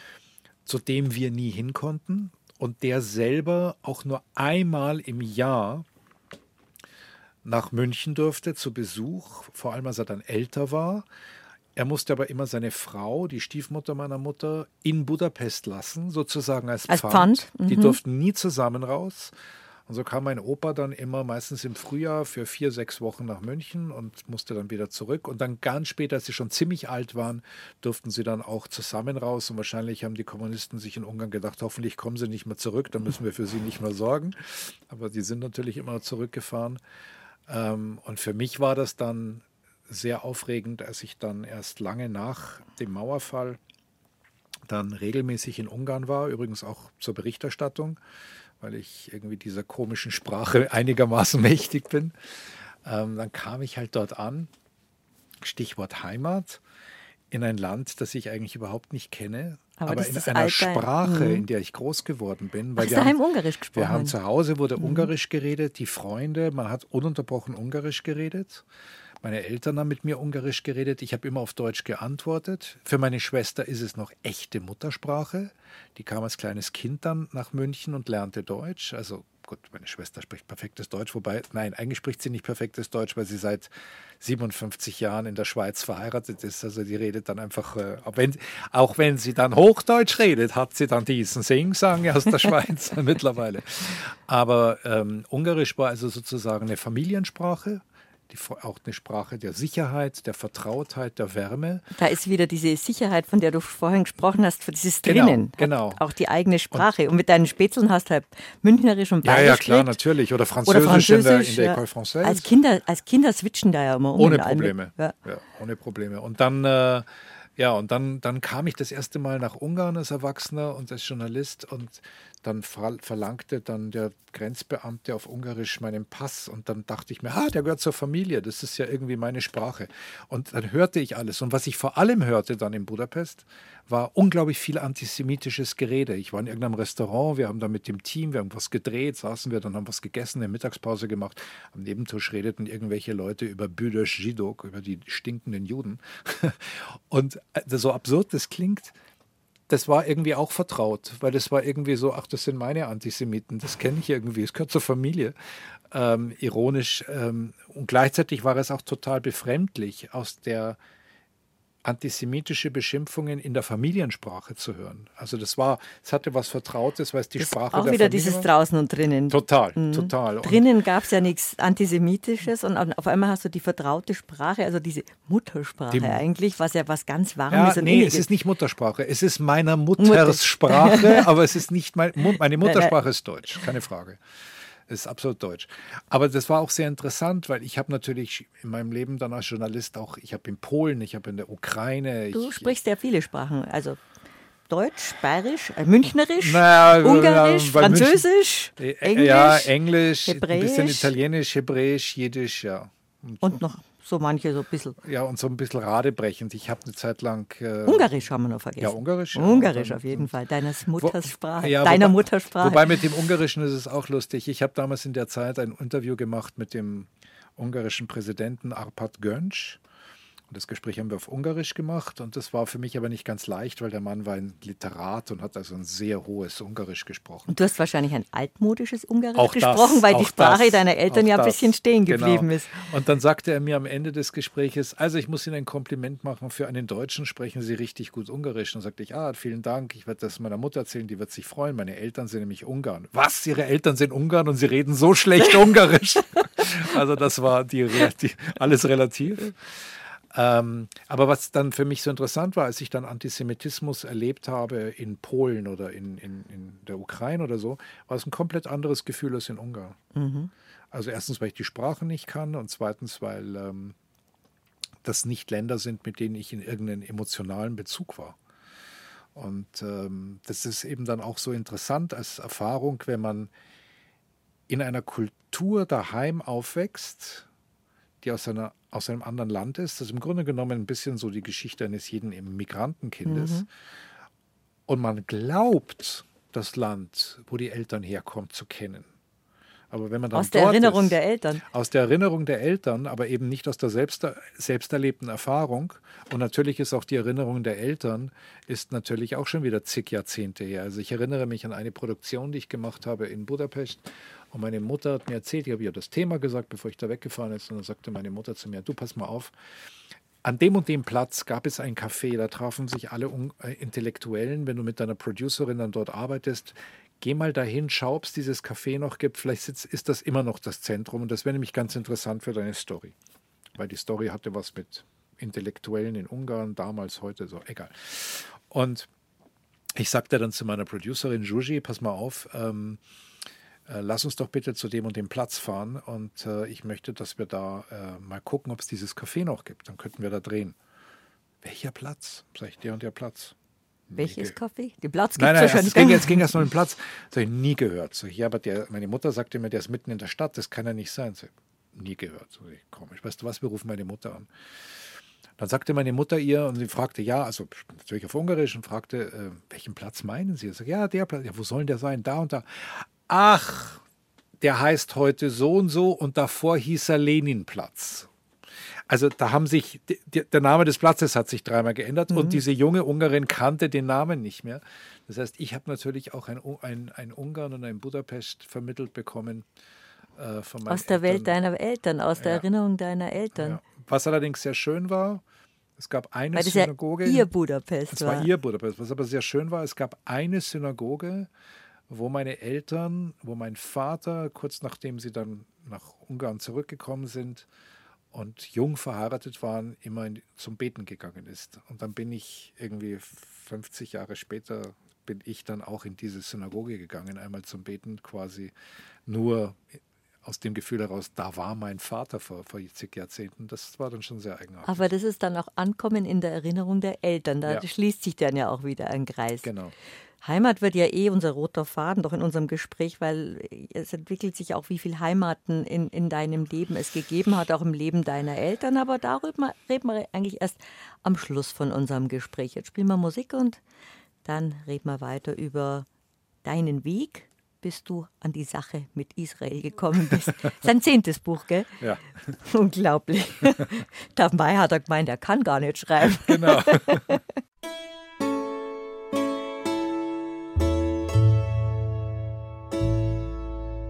zu dem wir nie hin konnten und der selber auch nur einmal im Jahr nach München durfte zu Besuch, vor allem als er dann älter war er musste aber immer seine Frau, die Stiefmutter meiner Mutter, in Budapest lassen, sozusagen als, als Pfand. Pfand. Mhm. Die durften nie zusammen raus. Und so kam mein Opa dann immer meistens im Frühjahr für vier, sechs Wochen nach München und musste dann wieder zurück. Und dann ganz später, als sie schon ziemlich alt waren, durften sie dann auch zusammen raus. Und wahrscheinlich haben die Kommunisten sich in Ungarn gedacht, hoffentlich kommen sie nicht mehr zurück, dann müssen wir für sie nicht mehr sorgen. Aber die sind natürlich immer zurückgefahren. Ähm, und für mich war das dann sehr aufregend, als ich dann erst lange nach dem Mauerfall dann regelmäßig in Ungarn war, übrigens auch zur Berichterstattung, weil ich irgendwie dieser komischen Sprache *laughs* einigermaßen mächtig bin. Ähm, dann kam ich halt dort an, Stichwort Heimat, in ein Land, das ich eigentlich überhaupt nicht kenne, aber, aber in einer Sprache, mhm. in der ich groß geworden bin. Weil Ach, wir haben, Ungarisch gesprochen. Wir haben zu Hause wurde mhm. Ungarisch geredet, die Freunde, man hat ununterbrochen Ungarisch geredet. Meine Eltern haben mit mir Ungarisch geredet. Ich habe immer auf Deutsch geantwortet. Für meine Schwester ist es noch echte Muttersprache. Die kam als kleines Kind dann nach München und lernte Deutsch. Also gut, meine Schwester spricht perfektes Deutsch, wobei, nein, eigentlich spricht sie nicht perfektes Deutsch, weil sie seit 57 Jahren in der Schweiz verheiratet ist. Also die redet dann einfach, äh, auch, wenn, auch wenn sie dann Hochdeutsch redet, hat sie dann diesen Sing-Sang aus der Schweiz *laughs* mittlerweile. Aber ähm, Ungarisch war also sozusagen eine Familiensprache die, auch eine Sprache der Sicherheit, der Vertrautheit, der Wärme. Da ist wieder diese Sicherheit, von der du vorhin gesprochen hast, für dieses genau, Drinnen. Genau. Auch die eigene Sprache. Und, und, mit deinen Spätzeln hast du halt Münchnerisch und Bayerisch. Ja, ja, klar, natürlich. Oder Französisch, Oder Französisch in der, in der École Française. Als Kinder, als Kinder switchen da ja immer um. Ohne Probleme. Ja. ja. ohne Probleme. Und dann. Äh, ja, und dann, dann kam ich das erste Mal nach Ungarn als Erwachsener und als Journalist und dann verlangte dann der Grenzbeamte auf Ungarisch meinen Pass und dann dachte ich mir, ah, der gehört zur Familie, das ist ja irgendwie meine Sprache. Und dann hörte ich alles. Und was ich vor allem hörte dann in Budapest, war unglaublich viel antisemitisches Gerede. Ich war in irgendeinem Restaurant, wir haben da mit dem Team, wir haben was gedreht, saßen wir, dann haben was gegessen, eine Mittagspause gemacht. Am Nebentisch redeten irgendwelche Leute über Büdesch Jidok, über die stinkenden Juden. *laughs* Und so absurd das klingt, das war irgendwie auch vertraut, weil das war irgendwie so, ach, das sind meine Antisemiten, das kenne ich irgendwie, es gehört zur Familie. Ähm, ironisch. Ähm, und gleichzeitig war es auch total befremdlich, aus der antisemitische Beschimpfungen in der Familiensprache zu hören. Also das war, es hatte was Vertrautes, weil es die das Sprache auch der wieder Familie dieses draußen und drinnen. Total, mhm. total. drinnen gab es ja nichts Antisemitisches und auf einmal hast du die vertraute Sprache, also diese Muttersprache die, eigentlich, was ja was ganz Warmes ja, und Nee, Inniges. es ist nicht Muttersprache, es ist meiner Mutters Sprache, *laughs* aber es ist nicht mein, meine Muttersprache ist Deutsch, keine Frage. Das ist absolut deutsch. Aber das war auch sehr interessant, weil ich habe natürlich in meinem Leben dann als Journalist auch, ich habe in Polen, ich habe in der Ukraine. Du ich, sprichst ja viele Sprachen, also Deutsch, Bayerisch, äh, Münchnerisch, Naja, Ungarisch, ja, weil München- Französisch, Äh, äh, Englisch, ja, Englisch, ein bisschen Hebräisch. Italienisch, Hebräisch, Jiddisch, ja. und noch so manche so ein bisschen. Ja, und so ein bisschen radebrechend. Ich habe eine Zeit lang. Äh, Ungarisch haben wir noch vergessen. Ja, Ungarisch, ja. Ungarisch Dann- auf jeden Fall, deines Muttersprache, Ja, deiner wobei- Muttersprache. Wobei mit dem Ungarischen ist es auch lustig. Ich habe damals in der Zeit ein Interview gemacht mit dem ungarischen Präsidenten Arpad Gönc. Und das Gespräch haben wir auf Ungarisch gemacht. Und das war für mich aber nicht ganz leicht, weil der Mann war ein Literat und hat also ein sehr hohes Ungarisch gesprochen. und du hast wahrscheinlich ein altmodisches Ungarisch Auch das, gesprochen, weil die Sprache das, deiner Eltern ja ein das. bisschen stehen Genau. geblieben ist. Und dann sagte er mir am Ende des Gespräches, also ich muss Ihnen ein Kompliment machen, für einen Deutschen sprechen Sie richtig gut Ungarisch. Und dann sagte ich, ah, vielen Dank, ich werde das meiner Mutter erzählen, die wird sich freuen. Meine Eltern sind nämlich Ungarn. Was, Ihre Eltern sind Ungarn und Sie reden so schlecht *laughs* Ungarisch? also das war die, die, alles relativ. Ähm, aber was dann für mich so interessant war, als ich dann Antisemitismus erlebt habe in Polen oder in, in, in der Ukraine oder so, war es ein komplett anderes Gefühl als in Ungarn. Also erstens, weil ich die Sprache nicht kann und zweitens, weil ähm, das nicht Länder sind, mit denen ich in irgendeinem emotionalen Bezug war. Und ähm, das ist eben dann auch so interessant als Erfahrung, wenn man in einer Kultur daheim aufwächst, die aus, einer, aus einem anderen Land ist. Das ist im Grunde genommen ein bisschen so die Geschichte eines jeden Migrantenkindes. Und man glaubt, das Land, wo die Eltern herkommen, zu kennen. Aber wenn man dann Aus der Erinnerung ist, der Eltern. aus der Erinnerung der Eltern, aber eben nicht aus der selbst, selbst erlebten Erfahrung. Und natürlich ist auch die Erinnerung der Eltern, ist natürlich auch schon wieder zig Jahrzehnte her. Also ich erinnere mich an eine Produktion, die ich gemacht habe in Budapest. Und meine Mutter hat mir erzählt, ich habe ihr das Thema gesagt, bevor ich da weggefahren ist. Und dann sagte meine Mutter zu mir, du pass mal auf, an dem und dem Platz gab es ein Café, da trafen sich alle äh, Intellektuellen. Wenn du mit deiner Producerin dann dort arbeitest, geh mal dahin, schau, ob es dieses Café noch gibt. Vielleicht sitzt, ist das immer noch das Zentrum. Und das wäre nämlich ganz interessant für deine Story. Weil die Story hatte was mit Intellektuellen in Ungarn, damals, heute, so, egal. Und ich sagte dann zu meiner Producerin Juji, pass mal auf, ähm, äh, lass uns doch bitte zu dem und dem Platz fahren und äh, ich möchte, dass wir da äh, mal gucken, ob es dieses Café noch gibt. Dann könnten wir da drehen. Welcher Platz? Sag ich, der und der Platz. Welches Kaffee? Den Platz gibt Nein, es nein, wahrscheinlich. es ging, jetzt ging erst noch um den Platz. Das habe ich nie gehört. So, ja, aber der, meine Mutter sagte mir, der ist mitten in der Stadt, das kann ja nicht sein. So, nie gehört. So, ich, komisch. Weißt du was, wir rufen meine Mutter an. Dann sagte meine Mutter ihr und sie fragte, ja, also natürlich auf Ungarisch und fragte, äh, welchen Platz meinen Sie? Ich sag, ja, der Platz. Ja, wo soll der sein? Da und da. Ach, der heißt heute so und so und davor hieß er Leninplatz. Also da haben sich, der Name des Platzes hat sich dreimal geändert und diese junge Ungarin kannte den Namen nicht mehr. Das heißt, ich habe natürlich auch ein, ein, ein Ungarn und ein Budapest vermittelt bekommen äh, von meinen Aus der Welt Eltern. deiner Eltern, aus der Ja. Erinnerung deiner Eltern. Ja. Was allerdings sehr schön war, es gab eine Weil das ja Synagoge. ihr Budapest Es war. war ihr Budapest. Was aber sehr schön war, es gab eine Synagoge, wo meine Eltern, wo mein Vater, kurz nachdem sie dann nach Ungarn zurückgekommen sind und jung verheiratet waren, immer in, zum Beten gegangen ist. Und dann bin ich irgendwie 50 Jahre später, bin ich dann auch in diese Synagoge gegangen, einmal zum Beten quasi nur aus dem Gefühl heraus, da war mein Vater vor, vor zig Jahrzehnten. Das war dann schon sehr eigenartig. Aber das ist dann auch Ankommen in der Erinnerung der Eltern. Da Ja. schließt sich dann ja auch wieder ein Kreis. genau. Heimat wird ja eh unser roter Faden doch in unserem Gespräch, weil es entwickelt sich auch, wie viel Heimaten in, in deinem Leben es gegeben hat, auch im Leben deiner Eltern. Aber darüber reden wir eigentlich erst am Schluss von unserem Gespräch. Jetzt spielen wir Musik und dann reden wir weiter über deinen Weg, bis du an die Sache mit Israel gekommen bist. *laughs* Sein zehntes Buch, gell? Ja, *laughs* Unglaublich. *laughs* Dabei hat er gemeint, er kann gar nicht schreiben. genau.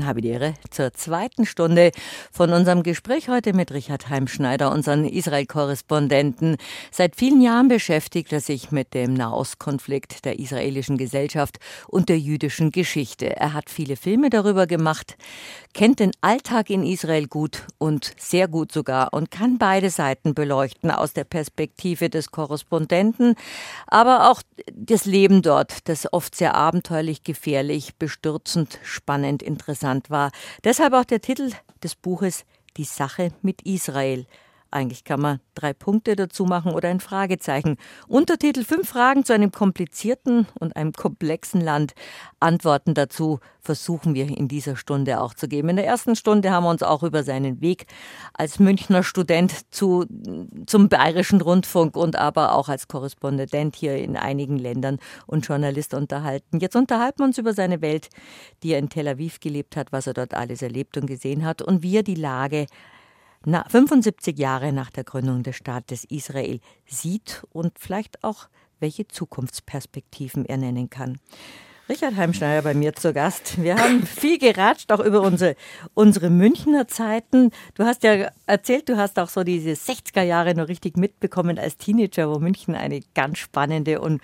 Ehre zur zweiten Stunde von unserem Gespräch heute mit Richard Heimschneider, unseren Israel-Korrespondenten. Seit vielen Jahren beschäftigt er sich mit dem Nahostkonflikt der israelischen Gesellschaft und der jüdischen Geschichte. Er hat viele Filme darüber gemacht, kennt den Alltag in Israel gut und sehr gut sogar und kann beide Seiten beleuchten aus der Perspektive des Korrespondenten, aber auch das Leben dort, das oft sehr abenteuerlich, gefährlich, bestürzend, spannend, interessant war. Deshalb auch der Titel des Buches Die Sache mit Israel. Eigentlich kann man drei Punkte dazu machen oder ein Fragezeichen. Untertitel Fünf Fragen zu einem komplizierten und einem komplexen Land. Antworten dazu versuchen wir in dieser Stunde auch zu geben. In der ersten Stunde haben wir uns auch über seinen Weg als Münchner Student zu, zum Bayerischen Rundfunk und aber auch als Korrespondent hier in einigen Ländern und Journalist unterhalten. Jetzt unterhalten wir uns über seine Welt, die er in Tel Aviv gelebt hat, was er dort alles erlebt und gesehen hat und wie er die Lage 75 Jahre nach der Gründung des Staates Israel sieht und vielleicht auch welche Zukunftsperspektiven er nennen kann. Richard Heimschneider bei mir zu Gast. Wir haben viel geratscht, auch über unsere, unsere Münchner Zeiten. Du hast ja erzählt, du hast auch so diese 60er Jahre noch richtig mitbekommen als Teenager, wo München eine ganz spannende und,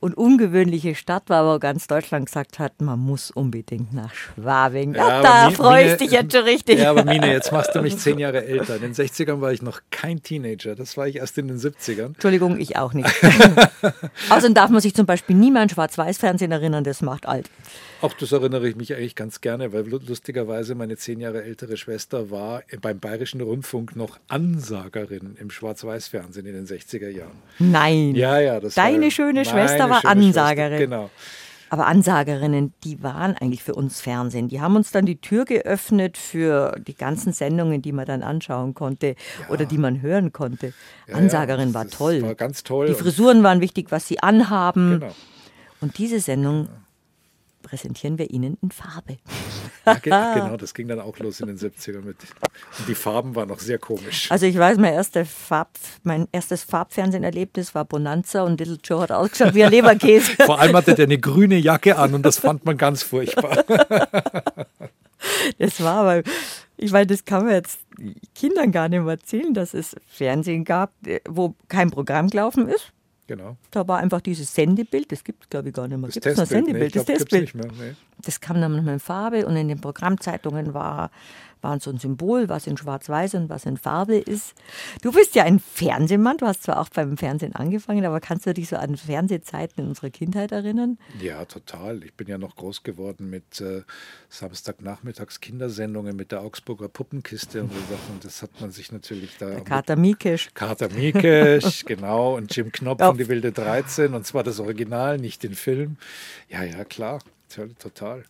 und ungewöhnliche Stadt war, wo ganz Deutschland gesagt hat, man muss unbedingt nach Schwabing. Ja, da freue ich dich jetzt schon richtig. Ja, aber Mine, jetzt machst du mich zehn Jahre älter. In den 60ern war ich noch kein Teenager. Das war ich erst in den 70ern. Entschuldigung, ich auch nicht. *laughs* Außerdem darf man sich zum Beispiel nie mehr an Schwarz-Weiß-Fernsehen erinnern. Das macht alt. Auch das erinnere ich mich eigentlich ganz gerne, weil lustigerweise meine zehn Jahre ältere Schwester war beim Bayerischen Rundfunk noch Ansagerin im Schwarz-Weiß-Fernsehen in den 60er Jahren. Nein. Ja, ja. Deine war schöne Schwester war schöne Ansagerin. Schwester. Genau. Aber Ansagerinnen, die waren eigentlich für uns Fernsehen. Die haben uns dann die Tür geöffnet für die ganzen Sendungen, die man dann anschauen konnte Ja. oder die man hören konnte. Ja, Ansagerin ja, war toll. War ganz toll. Die Frisuren waren wichtig, was sie anhaben. Genau. Und diese Sendung präsentieren wir Ihnen in Farbe. Ja, ge- *laughs* genau, das ging dann auch los in den 70ern mit. Und die Farben waren noch sehr komisch. Also ich weiß, mein, erste Farb, mein erstes Farbfernseherlebnis war Bonanza und Little Joe hat ausgeschaut wie ein Leberkäse. Vor allem hatte der eine grüne Jacke an und das fand man ganz furchtbar. Das war aber, ich meine, das kann man jetzt Kindern gar nicht mehr erzählen, dass es Fernsehen gab, wo kein Programm gelaufen ist. Genau. Da war einfach dieses Sendebild, das gibt es glaube ich gar nicht mehr. Das Gibt es noch Testbild, nee, Sendebild? ich glaub, das Testbild. mehr. Nee. Das kam dann nochmal in Farbe und in den Programmzeitungen war, war so ein Symbol, was in Schwarz-Weiß und was in Farbe ist. Du bist ja ein Fernsehmann, du hast zwar auch beim Fernsehen angefangen, aber kannst du dich so an Fernsehzeiten in unserer Kindheit erinnern? Ja, total. Ich bin ja noch groß geworden mit äh, Samstagnachmittags Kindersendungen mit der Augsburger Puppenkiste und so *laughs* Sachen. Das hat man sich natürlich da. Kater Miekisch. Kater Miekisch, *laughs* genau, und Jim Knopf Ja. und die Wilde 13. Und zwar das Original, nicht den Film. Ja, ja, klar. Total.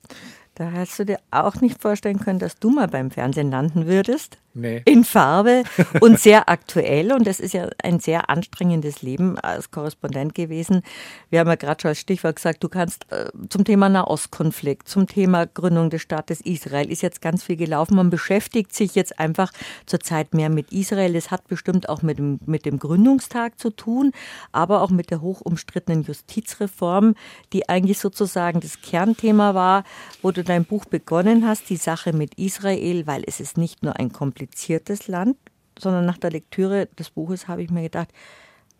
Da hast du dir auch nicht vorstellen können, dass du mal beim Fernsehen landen würdest. Nee. In Farbe und sehr aktuell. Und das ist ja ein sehr anstrengendes Leben als Korrespondent gewesen. Wir haben ja gerade schon als Stichwort gesagt, du kannst äh, zum Thema Nahostkonflikt, zum Thema Gründung des Staates Israel ist jetzt ganz viel gelaufen. Man beschäftigt sich jetzt einfach zurzeit mehr mit Israel. Es hat bestimmt auch mit dem, mit dem Gründungstag zu tun, aber auch mit der hochumstrittenen Justizreform, die eigentlich sozusagen das Kernthema war, wo du dein Buch begonnen hast, die Sache mit Israel, weil es ist nicht nur ein kompliziertes Land, sondern nach der Lektüre des Buches habe ich mir gedacht,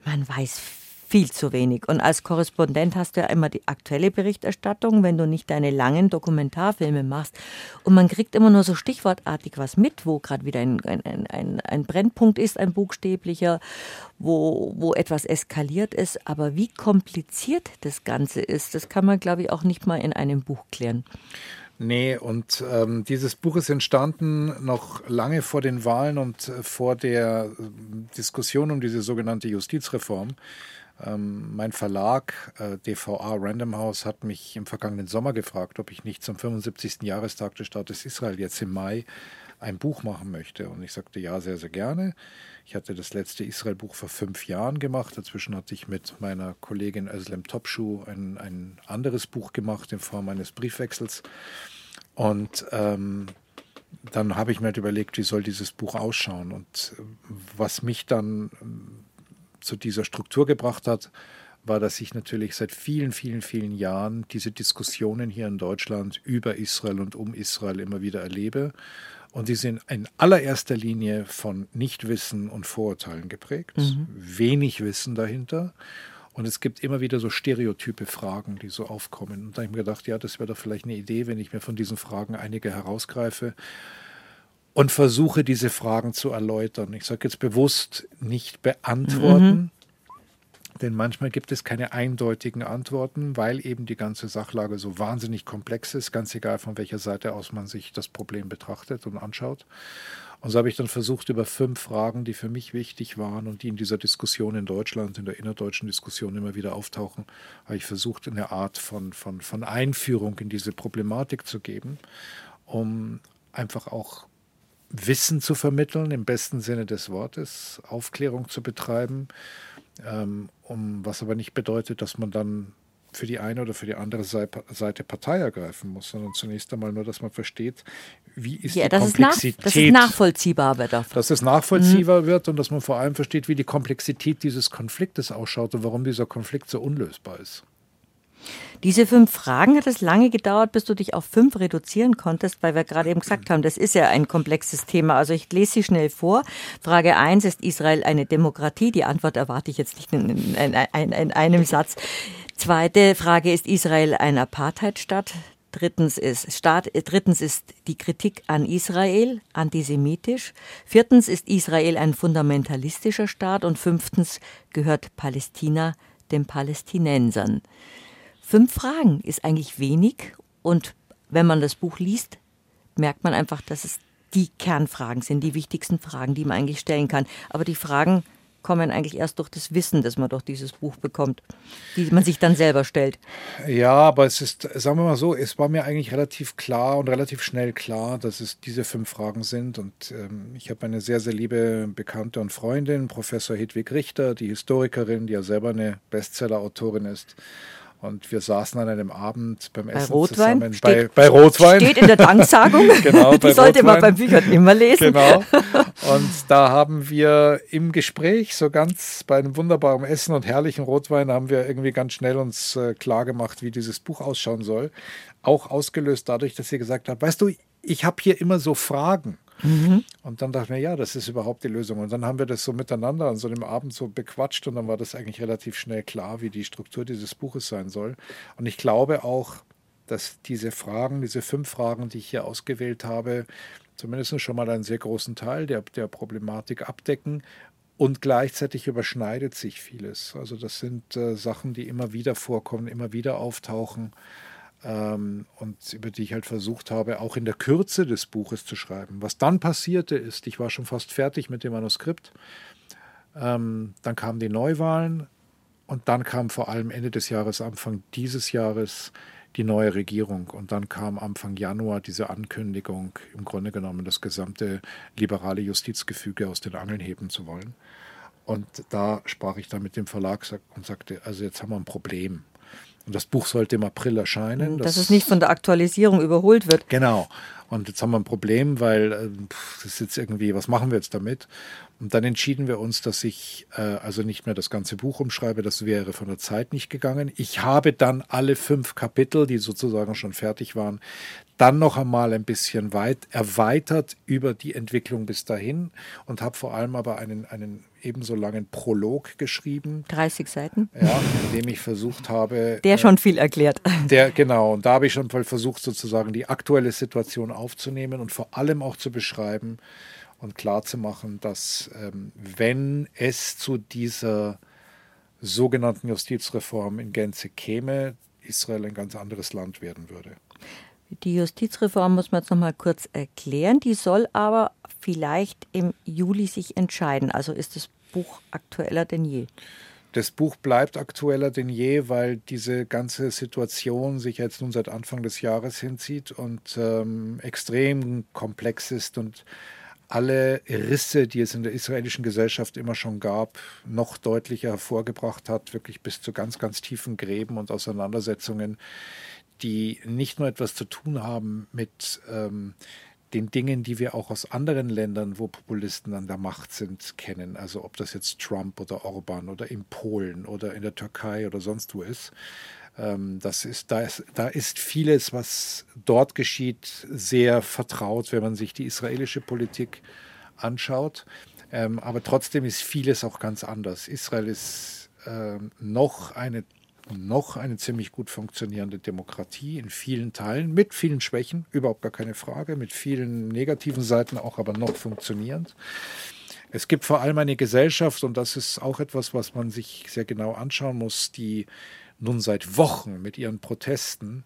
man weiß viel zu wenig. Und als Korrespondent hast du ja immer die aktuelle Berichterstattung, wenn du nicht deine langen Dokumentarfilme machst. Und man kriegt immer nur so stichwortartig was mit, wo gerade wieder ein, ein, ein- ein, Brennpunkt ist, ein buchstäblicher, wo, wo etwas eskaliert ist. Aber wie kompliziert das Ganze ist, das kann man, glaube ich, auch nicht mal in einem Buch klären. Nee, und ähm, dieses Buch ist entstanden noch lange vor den Wahlen und äh, vor der äh, Diskussion um diese sogenannte Justizreform. Ähm, mein Verlag, äh, DVA Random House, hat mich im vergangenen Sommer gefragt, ob ich nicht zum 75. Jahrestag des Staates Israel jetzt im Mai ein Buch machen möchte. Und ich sagte ja, sehr, sehr gerne. Ich hatte das letzte Israel-Buch vor fünf Jahren gemacht. Dazwischen hatte ich mit meiner Kollegin Özlem Topschuh ein, ein anderes Buch gemacht in Form eines Briefwechsels. Und ähm, dann habe ich mir halt überlegt, wie soll dieses Buch ausschauen. Und äh, was mich dann ähm, zu dieser Struktur gebracht hat, war, dass ich natürlich seit vielen, vielen, vielen Jahren diese Diskussionen hier in Deutschland über Israel und um Israel immer wieder erlebe. Und die sind in allererster Linie von Nichtwissen und Vorurteilen geprägt. Wenig Wissen dahinter. Und es gibt immer wieder so stereotype Fragen, die so aufkommen. Und da habe ich mir gedacht, ja, das wäre doch vielleicht eine Idee, wenn ich mir von diesen Fragen einige herausgreife und versuche, diese Fragen zu erläutern. Ich sage jetzt bewusst nicht beantworten, denn manchmal gibt es keine eindeutigen Antworten, weil eben die ganze Sachlage so wahnsinnig komplex ist, ganz egal von welcher Seite aus man sich das Problem betrachtet und anschaut. Und so habe ich dann versucht, über fünf Fragen, die für mich wichtig waren und die in dieser Diskussion in Deutschland, in der innerdeutschen Diskussion immer wieder auftauchen, habe ich versucht, eine Art von, von, von Einführung in diese Problematik zu geben, um einfach auch Wissen zu vermitteln, im besten Sinne des Wortes, Aufklärung zu betreiben, ähm, um, was aber nicht bedeutet, dass man dann für die eine oder für die andere Seite Partei ergreifen muss, sondern zunächst einmal nur, dass man versteht, wie ist ja, die Komplexität. Es dass es nachvollziehbar wird. Auch. Dass es nachvollziehbar mhm. wird und dass man vor allem versteht, wie die Komplexität dieses Konfliktes ausschaut und warum dieser Konflikt so unlösbar ist. Diese fünf Fragen hat es lange gedauert, bis du dich auf fünf reduzieren konntest, weil wir gerade eben gesagt haben, das ist ja ein komplexes Thema. Also ich lese sie schnell vor. Frage eins ist Israel eine Demokratie? Die Antwort erwarte ich jetzt nicht in, in, in, in einem Satz. Zweite Frage ist Israel ein Apartheidstaat? Drittens ist, Staat, drittens ist die Kritik an Israel antisemitisch. Viertens ist Israel ein fundamentalistischer Staat. Und fünftens gehört Palästina den Palästinensern. Fünf Fragen ist eigentlich wenig und wenn man das Buch liest, merkt man einfach, dass es die Kernfragen sind, die wichtigsten Fragen, die man eigentlich stellen kann. Aber die Fragen kommen eigentlich erst durch das Wissen, das man durch dieses Buch bekommt, die man sich dann selber stellt. Ja, aber es ist, sagen wir mal so, es war mir eigentlich relativ klar und relativ schnell klar, dass es diese fünf Fragen sind. Und ähm, ich habe eine sehr, sehr liebe Bekannte und Freundin, Professor Hedwig Richter, die Historikerin, die ja selber eine Bestseller-Autorin ist. Und wir saßen an einem Abend beim bei Essen Rotwein zusammen. Steht, bei, bei Rotwein. Steht in der Danksagung. *laughs* genau, Die sollte Rotwein. man beim Büchern immer lesen. Genau. Und da haben wir im Gespräch, so ganz bei einem wunderbaren Essen und herrlichen Rotwein, haben wir irgendwie ganz schnell uns äh, klar gemacht, wie dieses Buch ausschauen soll. Auch ausgelöst dadurch, dass sie gesagt hat, weißt du, ich habe hier immer so Fragen. Mhm. Und dann dachten wir, ja, das ist überhaupt die Lösung. Und dann haben wir das so miteinander an so einem Abend so bequatscht und dann war das eigentlich relativ schnell klar, wie die Struktur dieses Buches sein soll. Und ich glaube auch, dass diese Fragen, diese fünf Fragen, die ich hier ausgewählt habe, zumindest schon mal einen sehr großen Teil der, der Problematik abdecken. Und gleichzeitig überschneidet sich vieles. Also das sind äh, Sachen, die immer wieder vorkommen, immer wieder auftauchen ähm, und über die ich halt versucht habe, auch in der Kürze des Buches zu schreiben. Was dann passierte ist, ich war schon fast fertig mit dem Manuskript, ähm, dann kamen die Neuwahlen und dann kam vor allem Ende des Jahres, Anfang dieses Jahres die neue Regierung und dann kam Anfang Januar diese Ankündigung, im Grunde genommen das gesamte liberale Justizgefüge aus den Angeln heben zu wollen. Und da sprach ich dann mit dem Verlag und sagte, also jetzt haben wir ein Problem. Und das Buch sollte im April erscheinen. Dass das es nicht von der Aktualisierung überholt wird. Genau. Und jetzt haben wir ein Problem, weil äh, das ist jetzt irgendwie, was machen wir jetzt damit? Und dann entschieden wir uns, dass ich äh, also nicht mehr das ganze Buch umschreibe, das wäre von der Zeit nicht gegangen. Ich habe dann alle fünf Kapitel, die sozusagen schon fertig waren, dann noch einmal ein bisschen weit erweitert über die Entwicklung bis dahin und habe vor allem aber einen, einen ebenso langen Prolog geschrieben. 30 Seiten. Ja, in dem ich versucht habe. Der äh, schon viel erklärt. Der, genau. Und da habe ich schon versucht, sozusagen die aktuelle Situation aufzunehmen und vor allem auch zu beschreiben und klarzumachen, dass ähm, wenn es zu dieser sogenannten Justizreform in Gänze käme, Israel ein ganz anderes Land werden würde. Die Justizreform muss man jetzt noch mal kurz erklären. Die soll aber vielleicht im Juli sich entscheiden. Also ist das Buch aktueller denn je? Das Buch bleibt aktueller denn je, weil diese ganze Situation sich jetzt nun seit Anfang des Jahres hinzieht und ähm, extrem komplex ist und alle Risse, die es in der israelischen Gesellschaft immer schon gab, noch deutlicher hervorgebracht hat, wirklich bis zu ganz, ganz tiefen Gräben und Auseinandersetzungen, die nicht nur etwas zu tun haben mit ähm, den Dingen, die wir auch aus anderen Ländern, wo Populisten an der Macht sind, kennen. Also ob das jetzt Trump oder Orban oder in Polen oder in der Türkei oder sonst wo ist. Ähm, das ist, da, ist, da ist vieles, was dort geschieht, sehr vertraut, wenn man sich die israelische Politik anschaut. Ähm, aber trotzdem ist vieles auch ganz anders. Israel ist äh, noch eine noch eine ziemlich gut funktionierende Demokratie in vielen Teilen, mit vielen Schwächen, überhaupt gar keine Frage, mit vielen negativen Seiten auch, aber noch funktionierend. Es gibt vor allem eine Gesellschaft, und das ist auch etwas, was man sich sehr genau anschauen muss, die nun seit Wochen mit ihren Protesten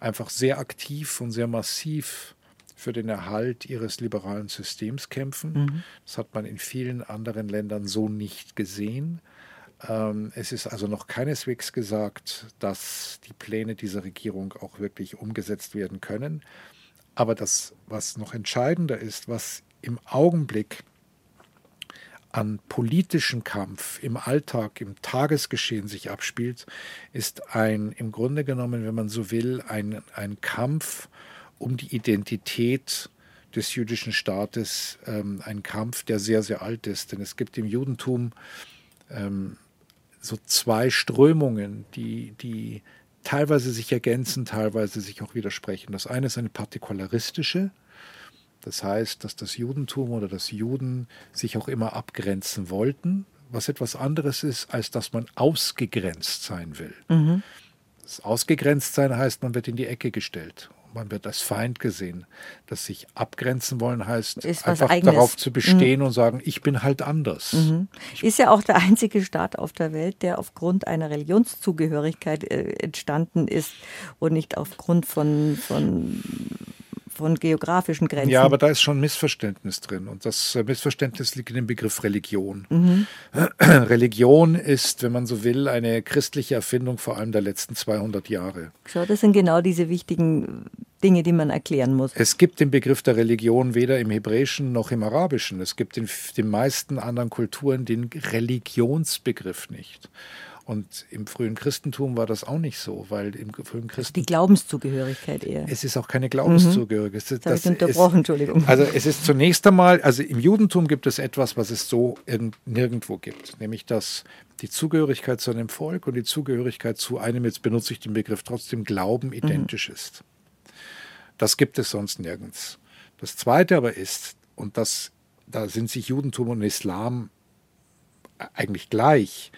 einfach sehr aktiv und sehr massiv für den Erhalt ihres liberalen Systems kämpfen. Mhm. Das hat man in vielen anderen Ländern so nicht gesehen. Ähm, es ist also noch keineswegs gesagt, dass die Pläne dieser Regierung auch wirklich umgesetzt werden können. Aber das, was noch entscheidender ist, was im Augenblick an politischem Kampf im Alltag, im Tagesgeschehen sich abspielt, ist ein, im Grunde genommen, wenn man so will, ein, ein Kampf um die Identität des jüdischen Staates, ähm, ein Kampf, der sehr, sehr alt ist. Denn es gibt im Judentum ähm, so zwei Strömungen, die, die teilweise sich ergänzen, teilweise sich auch widersprechen. Das eine ist eine partikularistische, das heißt, dass das Judentum oder das Juden sich auch immer abgrenzen wollten, was etwas anderes ist, als dass man ausgegrenzt sein will. Mhm. Das Ausgegrenzt sein heißt, man wird in die Ecke gestellt. Man wird als Feind gesehen. Das sich abgrenzen wollen heißt, einfach Eigenes. darauf zu bestehen mhm. und sagen, ich bin halt anders. Mhm. Ist ja auch der einzige Staat auf der Welt, der aufgrund einer Religionszugehörigkeit äh, entstanden ist und nicht aufgrund von, von von geografischen Grenzen. Ja, aber da ist schon Missverständnis drin. Und das äh, Missverständnis liegt in dem Begriff Religion. Mhm. *clears throat* Religion ist, wenn man so will, eine christliche Erfindung vor allem der letzten 200 Jahre. So, das sind genau diese wichtigen Dinge, die man erklären muss. Es gibt den Begriff der Religion weder im Hebräischen noch im Arabischen. Es gibt in den meisten anderen Kulturen den Religionsbegriff nicht. Und im frühen Christentum war das auch nicht so, weil im frühen Christentum. Die Glaubenszugehörigkeit eher. Es ist auch keine Glaubenszugehörigkeit. Mhm. Das, das unterbrochen, ist, Entschuldigung. Also es ist zunächst einmal, also im Judentum gibt es etwas, was es so nirgendwo gibt, nämlich dass die Zugehörigkeit zu einem Volk und die Zugehörigkeit zu einem, jetzt benutze ich den Begriff trotzdem, Glauben mhm. identisch mhm. ist. Das gibt es sonst nirgends. Das Zweite aber ist, und das, da sind sich Judentum und Islam eigentlich gleich,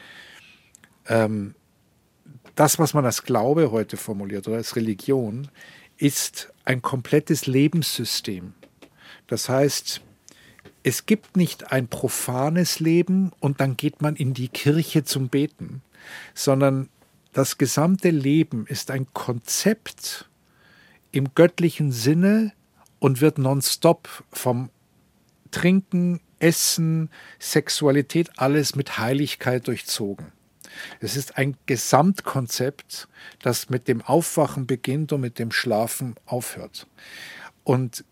ähm, das, was man als Glaube heute formuliert oder als Religion, ist ein komplettes Lebenssystem. Das heißt, es gibt nicht ein profanes Leben und dann geht man in die Kirche zum Beten, sondern das gesamte Leben ist ein Konzept im göttlichen Sinne und wird nonstop vom Trinken, Essen, Sexualität, alles mit Heiligkeit durchzogen. Es ist ein Gesamtkonzept, das mit dem Aufwachen beginnt und mit dem Schlafen aufhört. Und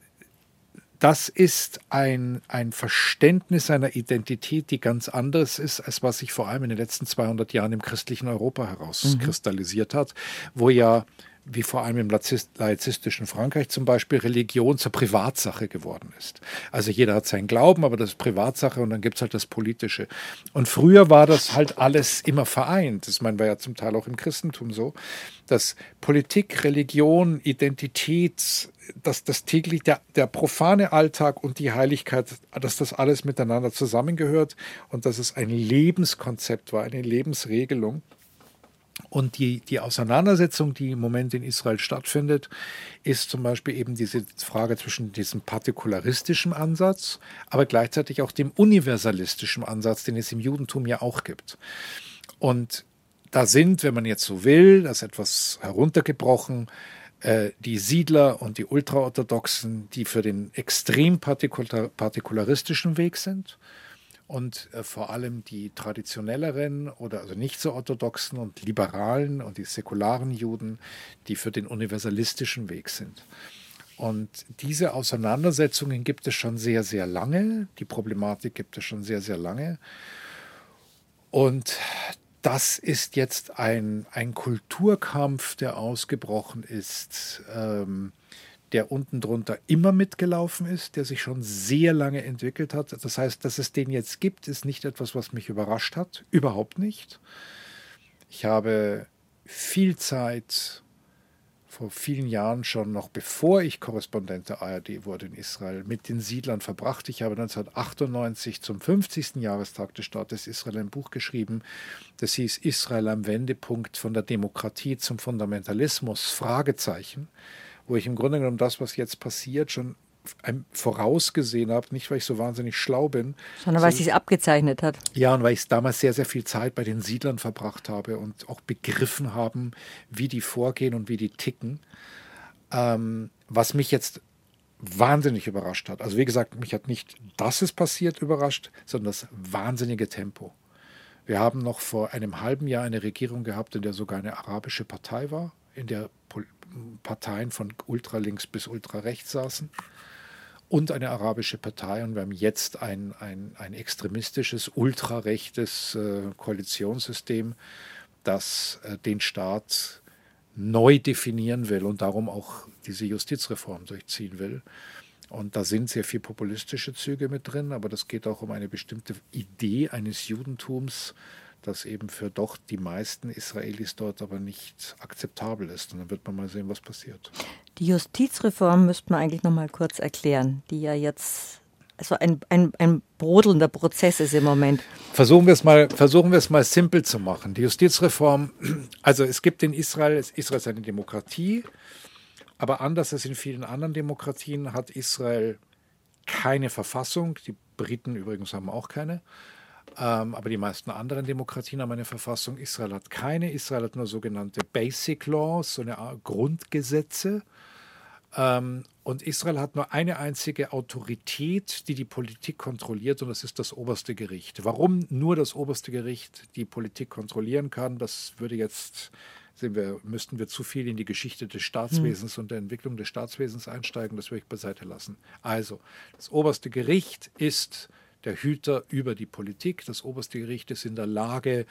das ist ein, ein Verständnis einer Identität, die ganz anders ist, als was sich vor allem in den letzten 200 Jahren im christlichen Europa herauskristallisiert mhm. hat, wo ja wie vor allem im laizistischen Frankreich zum Beispiel, Religion zur Privatsache geworden ist. Also jeder hat seinen Glauben, aber das ist Privatsache und dann gibt es halt das Politische. Und früher war das halt alles immer vereint. Das meinen wir ja zum Teil auch im Christentum so, dass Politik, Religion, Identität, dass das täglich, der, der profane Alltag und die Heiligkeit, dass das alles miteinander zusammengehört und dass es ein Lebenskonzept war, eine Lebensregelung. Und die, die Auseinandersetzung, die im Moment in Israel stattfindet, ist zum Beispiel eben diese Frage zwischen diesem partikularistischen Ansatz, aber gleichzeitig auch dem universalistischen Ansatz, den es im Judentum ja auch gibt. Und da sind, wenn man jetzt so will, das etwas heruntergebrochen, äh, die Siedler und die Ultraorthodoxen, die für den extrem partikularistischen Weg sind und äh, vor allem die traditionelleren oder also nicht so orthodoxen und liberalen und die säkularen Juden, die für den universalistischen Weg sind. Und diese Auseinandersetzungen gibt es schon sehr, sehr lange. Die Problematik gibt es schon sehr, sehr lange. Und das ist jetzt ein, ein Kulturkampf, der ausgebrochen ist. Ähm, der unten drunter immer mitgelaufen ist, der sich schon sehr lange entwickelt hat. Das heißt, dass es den jetzt gibt, ist nicht etwas, was mich überrascht hat. Überhaupt nicht. Ich habe viel Zeit vor vielen Jahren schon, noch bevor ich Korrespondent der ARD wurde in Israel, mit den Siedlern verbracht. Ich habe 1998 zum 50. Jahrestag des Staates Israel ein Buch geschrieben, das hieß Israel am Wendepunkt von der Demokratie zum Fundamentalismus, Fragezeichen wo ich im Grunde genommen das, was jetzt passiert, schon vorausgesehen habe, nicht weil ich so wahnsinnig schlau bin. Sondern weil es sich abgezeichnet hat. Ja, und weil ich damals sehr, sehr viel Zeit bei den Siedlern verbracht habe und auch begriffen haben, wie die vorgehen und wie die ticken. Ähm, was mich jetzt wahnsinnig überrascht hat. Also wie gesagt, mich hat nicht, dass es passiert, überrascht, sondern das wahnsinnige Tempo. Wir haben noch vor einem halben Jahr eine Regierung gehabt, in der sogar eine arabische Partei war, in der Parteien von ultralinks bis ultrarechts saßen und eine arabische Partei. Und wir haben jetzt ein, ein, ein extremistisches, ultrarechtes äh, Koalitionssystem, das äh, den Staat neu definieren will und darum auch diese Justizreform durchziehen will. Und da sind sehr viel populistische Züge mit drin, aber das geht auch um eine bestimmte Idee eines Judentums, das eben für doch die meisten Israelis dort aber nicht akzeptabel ist. Und dann wird man mal sehen, was passiert. Die Justizreform müsste man eigentlich noch mal kurz erklären, die ja jetzt also ein, ein, ein brodelnder Prozess ist im Moment. Versuchen wir es mal, versuchen wir es mal simpel zu machen. Die Justizreform, also es gibt in Israel, Israel ist eine Demokratie, aber anders als in vielen anderen Demokratien hat Israel keine Verfassung. Die Briten übrigens haben auch keine. Ähm, aber die meisten anderen Demokratien haben eine Verfassung. Israel hat keine. Israel hat nur sogenannte Basic Laws, so eine Art Grundgesetze. Ähm, und Israel hat nur eine einzige Autorität, die die Politik kontrolliert, und das ist das oberste Gericht. Warum nur das oberste Gericht die Politik kontrollieren kann, das würde jetzt, sehen wir, müssten wir zu viel in die Geschichte des Staatswesens mhm. und der Entwicklung des Staatswesens einsteigen, das würde ich beiseite lassen. Also, das oberste Gericht ist der Hüter über die Politik. Das oberste Gericht ist in der Lage,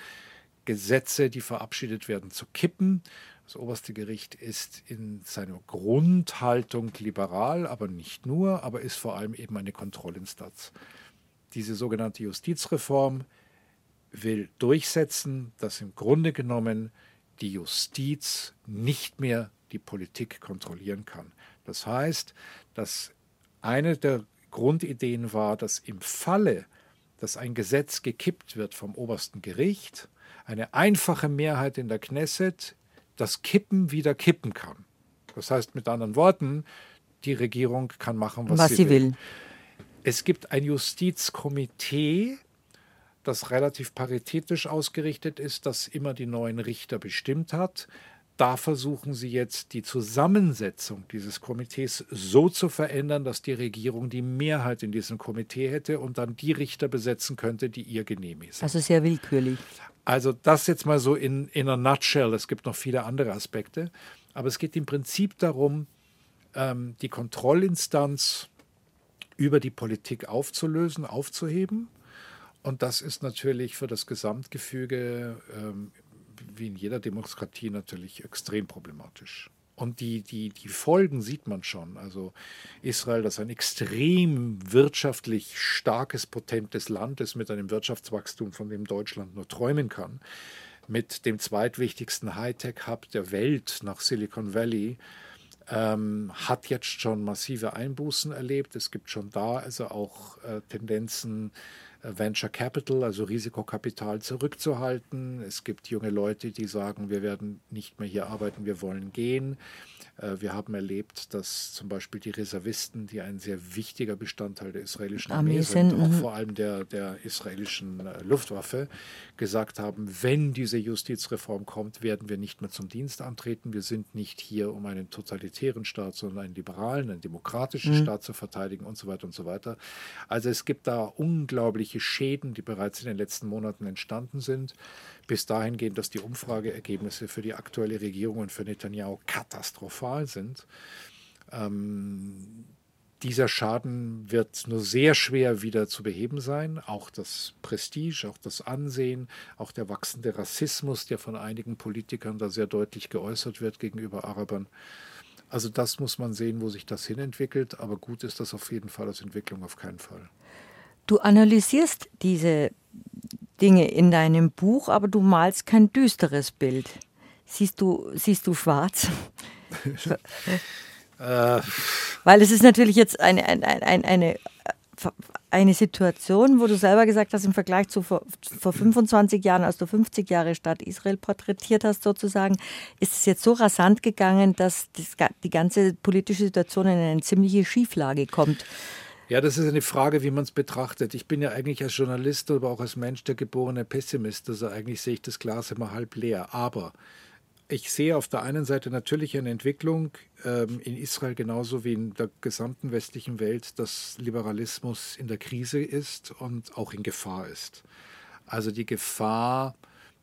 Gesetze, die verabschiedet werden, zu kippen. Das oberste Gericht ist in seiner Grundhaltung liberal, aber nicht nur, aber ist vor allem eben eine Kontrollinstanz. Diese sogenannte Justizreform will durchsetzen, dass im Grunde genommen die Justiz nicht mehr die Politik kontrollieren kann. Das heißt, dass eine der Grundideen war, dass im Falle, dass ein Gesetz gekippt wird vom obersten Gericht, eine einfache Mehrheit in der Knesset das Kippen wieder kippen kann. Das heißt mit anderen Worten, die Regierung kann machen, was, was sie, sie will. will. Es gibt ein Justizkomitee, das relativ paritätisch ausgerichtet ist, das immer die neuen Richter bestimmt hat. Da versuchen sie jetzt die Zusammensetzung dieses Komitees so zu verändern, dass die Regierung die Mehrheit in diesem Komitee hätte und dann die Richter besetzen könnte, die ihr genehm ist. Also sehr willkürlich. Also das jetzt mal so in, in a nutshell. Es gibt noch viele andere Aspekte. Aber es geht im Prinzip darum, ähm, die Kontrollinstanz über die Politik aufzulösen, aufzuheben. Und das ist natürlich für das Gesamtgefüge, ähm, wie in jeder Demokratie, natürlich extrem problematisch. Und die, die, die Folgen sieht man schon. Also Israel, das ein extrem wirtschaftlich starkes, potentes Land ist mit einem Wirtschaftswachstum, von dem Deutschland nur träumen kann, mit dem zweitwichtigsten Hightech-Hub der Welt nach Silicon Valley, ähm, hat jetzt schon massive Einbußen erlebt. Es gibt schon da also auch äh, Tendenzen, Venture Capital, also Risikokapital, zurückzuhalten. Es gibt junge Leute, die sagen, wir werden nicht mehr hier arbeiten, wir wollen gehen. Äh, wir haben erlebt, dass zum Beispiel die Reservisten, die ein sehr wichtiger Bestandteil der israelischen Armee, Armee sind, auch mhm. vor allem der, der israelischen äh, Luftwaffe, gesagt haben, wenn diese Justizreform kommt, werden wir nicht mehr zum Dienst antreten. Wir sind nicht hier, um einen totalitären Staat, sondern einen liberalen, einen demokratischen mhm. Staat zu verteidigen und so weiter und so weiter. Also es gibt da unglaubliche Schäden, die bereits in den letzten Monaten entstanden sind bis dahin gehen, dass die Umfrageergebnisse für die aktuelle Regierung und für Netanyahu katastrophal sind. Ähm, dieser Schaden wird nur sehr schwer wieder zu beheben sein. Auch das Prestige, auch das Ansehen, auch der wachsende Rassismus, der von einigen Politikern da sehr deutlich geäußert wird gegenüber Arabern. Also das muss man sehen, wo sich das hinentwickelt. Aber gut ist das auf jeden Fall als Entwicklung auf keinen Fall. Du analysierst diese Dinge in deinem Buch, aber du malst kein düsteres Bild. Siehst du, siehst du schwarz? *laughs* äh. Weil es ist natürlich jetzt eine, eine, eine, eine, eine Situation, wo du selber gesagt hast, im Vergleich zu vor, vor 25 Jahren, als du 50 Jahre Stadt Israel porträtiert hast, sozusagen, ist es jetzt so rasant gegangen, dass das, die ganze politische Situation in eine ziemliche Schieflage kommt. Ja, das ist eine Frage, wie man es betrachtet. Ich bin ja eigentlich als Journalist, aber auch als Mensch der geborene Pessimist. Also eigentlich sehe ich das Glas immer halb leer. Aber ich sehe auf der einen Seite natürlich eine Entwicklung ähm, in Israel genauso wie in der gesamten westlichen Welt, dass Liberalismus in der Krise ist und auch in Gefahr ist. Also die Gefahr,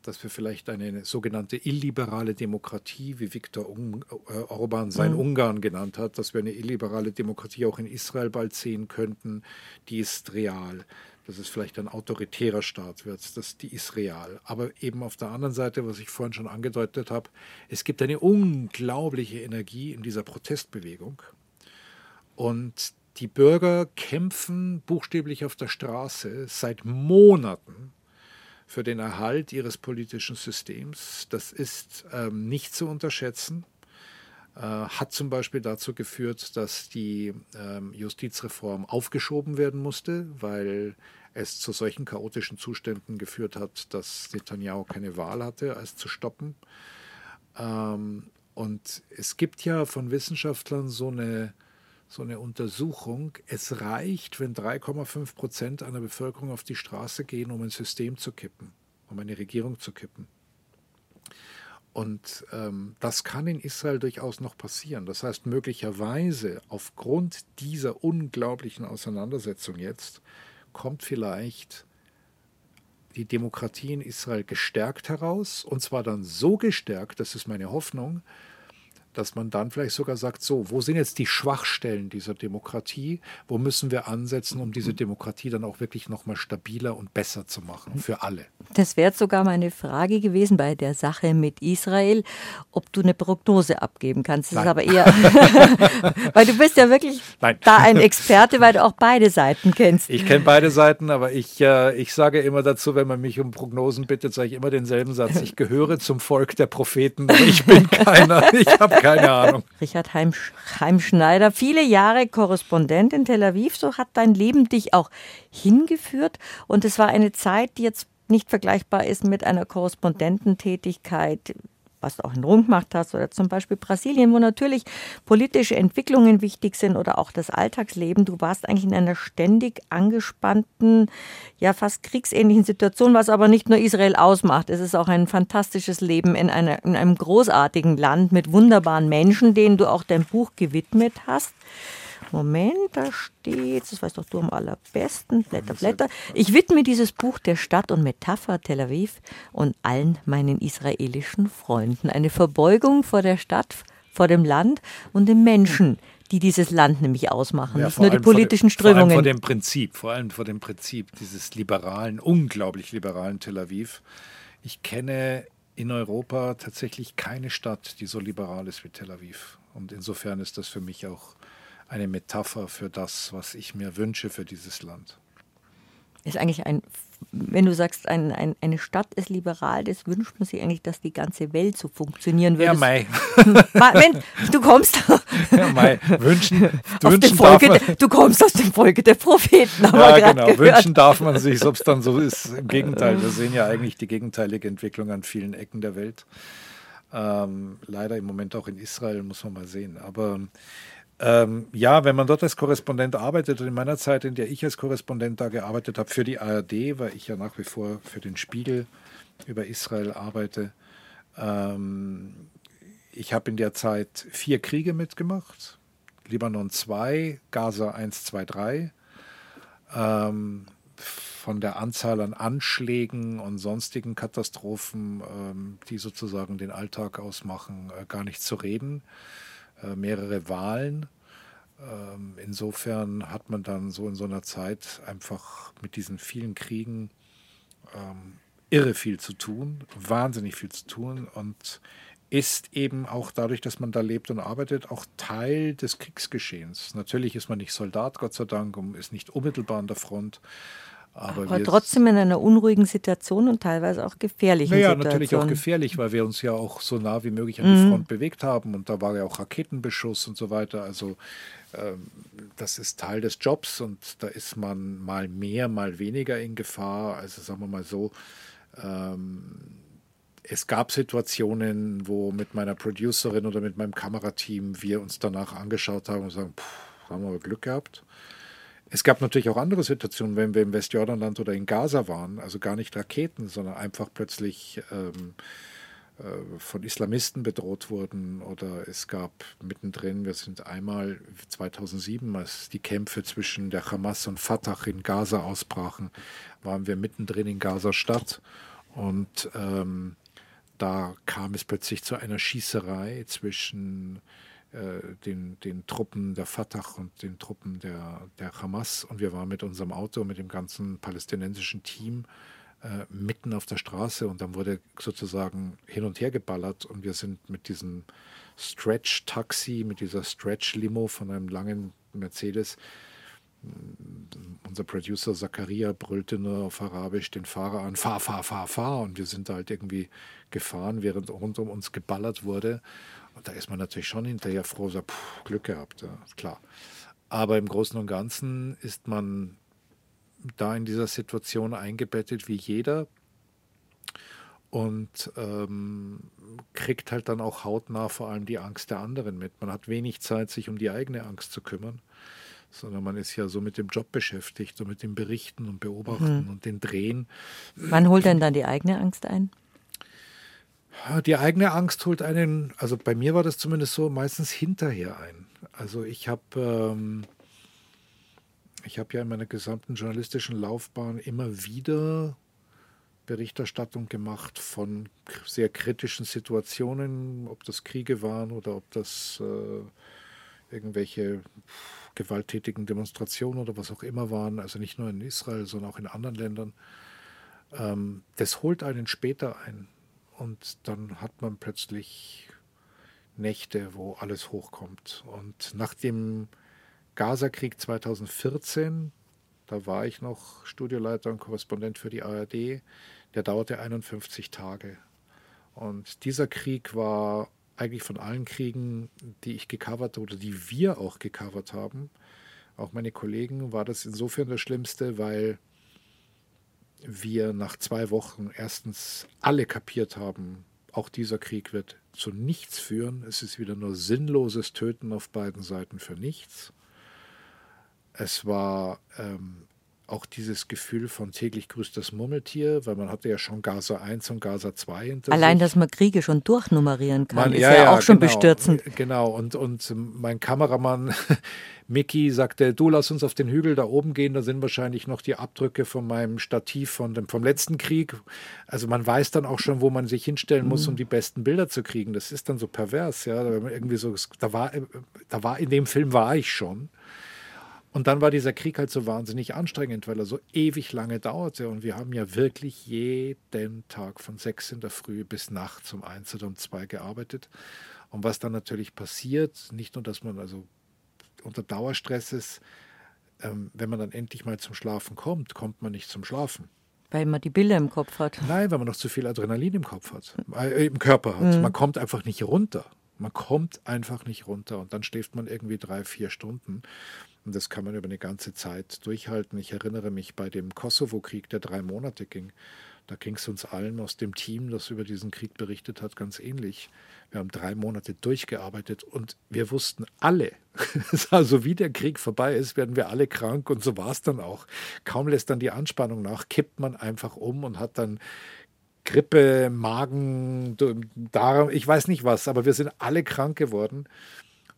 dass wir vielleicht eine sogenannte illiberale Demokratie, wie Viktor äh, Orban sein mhm. Ungarn genannt hat, dass wir eine illiberale Demokratie auch in Israel bald sehen könnten, die ist real dass es vielleicht ein autoritärer Staat wird, das, die ist real. Aber eben auf der anderen Seite, was ich vorhin schon angedeutet habe, es gibt eine unglaubliche Energie in dieser Protestbewegung. Und die Bürger kämpfen buchstäblich auf der Straße seit Monaten für den Erhalt ihres politischen Systems. Das ist ähm, nicht zu unterschätzen. Äh, hat zum Beispiel dazu geführt, dass die ähm, Justizreform aufgeschoben werden musste, weil es zu solchen chaotischen Zuständen geführt hat, dass Netanyahu keine Wahl hatte, als zu stoppen. Ähm, und es gibt ja von Wissenschaftlern so eine, so eine Untersuchung, es reicht, wenn 3,5 Prozent einer Bevölkerung auf die Straße gehen, um ein System zu kippen, um eine Regierung zu kippen. Und ähm, das kann in Israel durchaus noch passieren. Das heißt, möglicherweise aufgrund dieser unglaublichen Auseinandersetzung jetzt kommt vielleicht die Demokratie in Israel gestärkt heraus. Und zwar dann so gestärkt, das ist meine Hoffnung, dass man dann vielleicht sogar sagt, so, wo sind jetzt die Schwachstellen dieser Demokratie? Wo müssen wir ansetzen, um diese Demokratie dann auch wirklich nochmal stabiler und besser zu machen für alle? Das wäre sogar meine Frage gewesen bei der Sache mit Israel, ob du eine Prognose abgeben kannst. Das Nein. ist aber eher, *laughs* weil du bist ja wirklich Nein. da ein Experte, weil du auch beide Seiten kennst. Ich kenne beide Seiten, aber ich, äh, ich sage immer dazu, wenn man mich um Prognosen bittet, sage ich immer denselben Satz. Ich gehöre zum Volk der Propheten, ich bin keiner. Ich habe keine Ahnung. *laughs* Richard Heim, Heimschneider, viele Jahre Korrespondent in Tel Aviv, so hat dein Leben dich auch hingeführt. Und es war eine Zeit, die jetzt nicht vergleichbar ist mit einer Korrespondententätigkeit was du auch in Rom gemacht hast, oder zum Beispiel Brasilien, wo natürlich politische Entwicklungen wichtig sind oder auch das Alltagsleben. Du warst eigentlich in einer ständig angespannten, ja fast kriegsähnlichen Situation, was aber nicht nur Israel ausmacht. Es ist auch ein fantastisches Leben in, einer, in einem großartigen Land mit wunderbaren Menschen, denen du auch dein Buch gewidmet hast. Moment, da steht, das weißt doch du am allerbesten, Blätter, Blätter. Ich widme dieses Buch der Stadt und Metapher Tel Aviv und allen meinen israelischen Freunden. Eine Verbeugung vor der Stadt, vor dem Land und den Menschen, die dieses Land nämlich ausmachen, ja, nicht nur die politischen vor Strömungen. Vor allem vor dem Prinzip, vor allem vor dem Prinzip dieses liberalen, unglaublich liberalen Tel Aviv. Ich kenne in Europa tatsächlich keine Stadt, die so liberal ist wie Tel Aviv. Und insofern ist das für mich auch eine Metapher für das, was ich mir wünsche für dieses Land. Ist eigentlich ein, wenn du sagst, ein, ein, eine Stadt ist liberal, das wünscht man sich eigentlich, dass die ganze Welt so funktionieren würde. Ja, *laughs* Mai. wenn du kommst. *laughs* Ja, Mai. Wünschen, wünschen Folge, man, du kommst aus dem Folge der Propheten, ja, genau. Gehört. Wünschen darf man sich, ob es dann so ist. Im Gegenteil, wir sehen ja eigentlich die gegenteilige Entwicklung an vielen Ecken der Welt. Ähm, leider im Moment auch in Israel, muss man mal sehen. Aber ähm, ja, wenn man dort als Korrespondent arbeitet, in meiner Zeit, in der ich als Korrespondent da gearbeitet habe für die ARD, weil ich ja nach wie vor für den Spiegel über Israel arbeite, ähm, ich habe in der Zeit vier Kriege mitgemacht. Libanon 2, Gaza 1, 2, 3. Ähm, von der Anzahl an Anschlägen und sonstigen Katastrophen, ähm, die sozusagen den Alltag ausmachen, äh, gar nicht zu reden. Äh, mehrere Wahlen. Ähm, insofern hat man dann so in so einer Zeit einfach mit diesen vielen Kriegen ähm, irre viel zu tun, wahnsinnig viel zu tun und ist eben auch dadurch, dass man da lebt und arbeitet, auch Teil des Kriegsgeschehens. Natürlich ist man nicht Soldat, Gott sei Dank, und ist nicht unmittelbar an der Front, aber, aber trotzdem in einer unruhigen Situation und teilweise auch gefährlichen naja, Situation. Ja, natürlich auch gefährlich, weil wir uns ja auch so nah wie möglich an die mhm. Front bewegt haben und da war ja auch Raketenbeschuss und so weiter. Also ähm, das ist Teil des Jobs und da ist man mal mehr, mal weniger in Gefahr. Also sagen wir mal so, ähm, es gab Situationen, wo mit meiner Producerin oder mit meinem Kamerateam wir uns danach angeschaut haben und sagen, pff, haben wir Glück gehabt. Es gab natürlich auch andere Situationen, wenn wir im Westjordanland oder in Gaza waren, also gar nicht Raketen, sondern einfach plötzlich ähm, äh, von Islamisten bedroht wurden oder es gab mittendrin, wir sind einmal 2007, als die Kämpfe zwischen der Hamas und Fatah in Gaza ausbrachen, waren wir mittendrin in Gaza-Stadt und ähm, da kam es plötzlich zu einer Schießerei zwischen äh, den, den Truppen der Fatah und den Truppen der, der Hamas. Und wir waren mit unserem Auto, mit dem ganzen palästinensischen Team äh, mitten auf der Straße. Und dann wurde sozusagen hin und her geballert. Und wir sind mit diesem Stretch-Taxi, mit dieser Stretch-Limo von einem langen Mercedes, unser Producer Zakaria brüllte nur auf Arabisch den Fahrer an, fahr, fahr, fahr, fahr. Und wir sind da halt irgendwie gefahren, während rund um uns geballert wurde und da ist man natürlich schon hinterher froh, so, pff, Glück gehabt, ja, klar. Aber im Großen und Ganzen ist man da in dieser Situation eingebettet wie jeder und ähm, kriegt halt dann auch hautnah vor allem die Angst der anderen mit. Man hat wenig Zeit, sich um die eigene Angst zu kümmern, sondern man ist ja so mit dem Job beschäftigt, so mit dem Berichten und Beobachten mhm. und den Drehen. Wann holt denn dann die eigene Angst ein? Die eigene Angst holt einen, also bei mir war das zumindest so, meistens hinterher ein. Also ich habe ähm, habe ja in meiner gesamten journalistischen Laufbahn immer wieder Berichterstattung gemacht von sehr kritischen Situationen, ob das Kriege waren oder ob das äh, irgendwelche gewalttätigen Demonstrationen oder was auch immer waren, also nicht nur in Israel, sondern auch in anderen Ländern. Ähm, das holt einen später ein und dann hat man plötzlich Nächte, wo alles hochkommt. Und nach dem Gaza-Krieg 2014, da war ich noch Studioleiter und Korrespondent für die ARD, der dauerte 51 Tage. Und dieser Krieg war eigentlich von allen Kriegen, die ich gecovert oder die wir auch gecovert haben, auch meine Kollegen, war das insofern das Schlimmste, weil wir nach zwei Wochen erstens alle kapiert haben, auch dieser Krieg wird zu nichts führen. Es ist wieder nur sinnloses Töten auf beiden Seiten für nichts. Es war ähm, auch dieses Gefühl von täglich grüßt das Murmeltier, weil man hatte ja schon Gaza 1 und Gaza 2 hinter Allein, sich. dass man Kriege schon durchnummerieren kann, man, ist ja, ja, ja, auch schon genau, bestürzend. Genau, und, und mein Kameramann *laughs* Mickey sagte, du lass uns auf den Hügel da oben gehen, da sind wahrscheinlich noch die Abdrücke von meinem Stativ von dem, vom letzten Krieg. Also man weiß dann auch schon, wo man sich hinstellen muss, mhm. um die besten Bilder zu kriegen. Das ist dann so pervers, ja. Irgendwie so, da war, da war, in dem Film war ich schon. Und dann war dieser Krieg halt so wahnsinnig anstrengend, weil er so ewig lange dauerte. Und wir haben ja wirklich jeden Tag von sechs in der Früh bis nachts um eins oder um zwei gearbeitet. Und was dann natürlich passiert, nicht nur, dass man also unter Dauerstress ist, ähm, wenn man dann endlich mal zum Schlafen kommt, kommt man nicht zum Schlafen. Weil man die Bilder im Kopf hat. Nein, weil man noch zu viel Adrenalin im Kopf hat, äh, im Körper hat. Mhm. Man kommt einfach nicht runter. Man kommt einfach nicht runter und dann schläft man irgendwie drei, vier Stunden. Und das kann man über eine ganze Zeit durchhalten. Ich erinnere mich bei dem Kosovo-Krieg, der drei Monate ging. Da ging es uns allen aus dem Team, das über diesen Krieg berichtet hat, ganz ähnlich. Wir haben drei Monate durchgearbeitet und wir wussten alle, *laughs* also wie der Krieg vorbei ist, werden wir alle krank und so war es dann auch. Kaum lässt dann die Anspannung nach, kippt man einfach um und hat dann Grippe, Magen, Darm, ich weiß nicht was, aber wir sind alle krank geworden.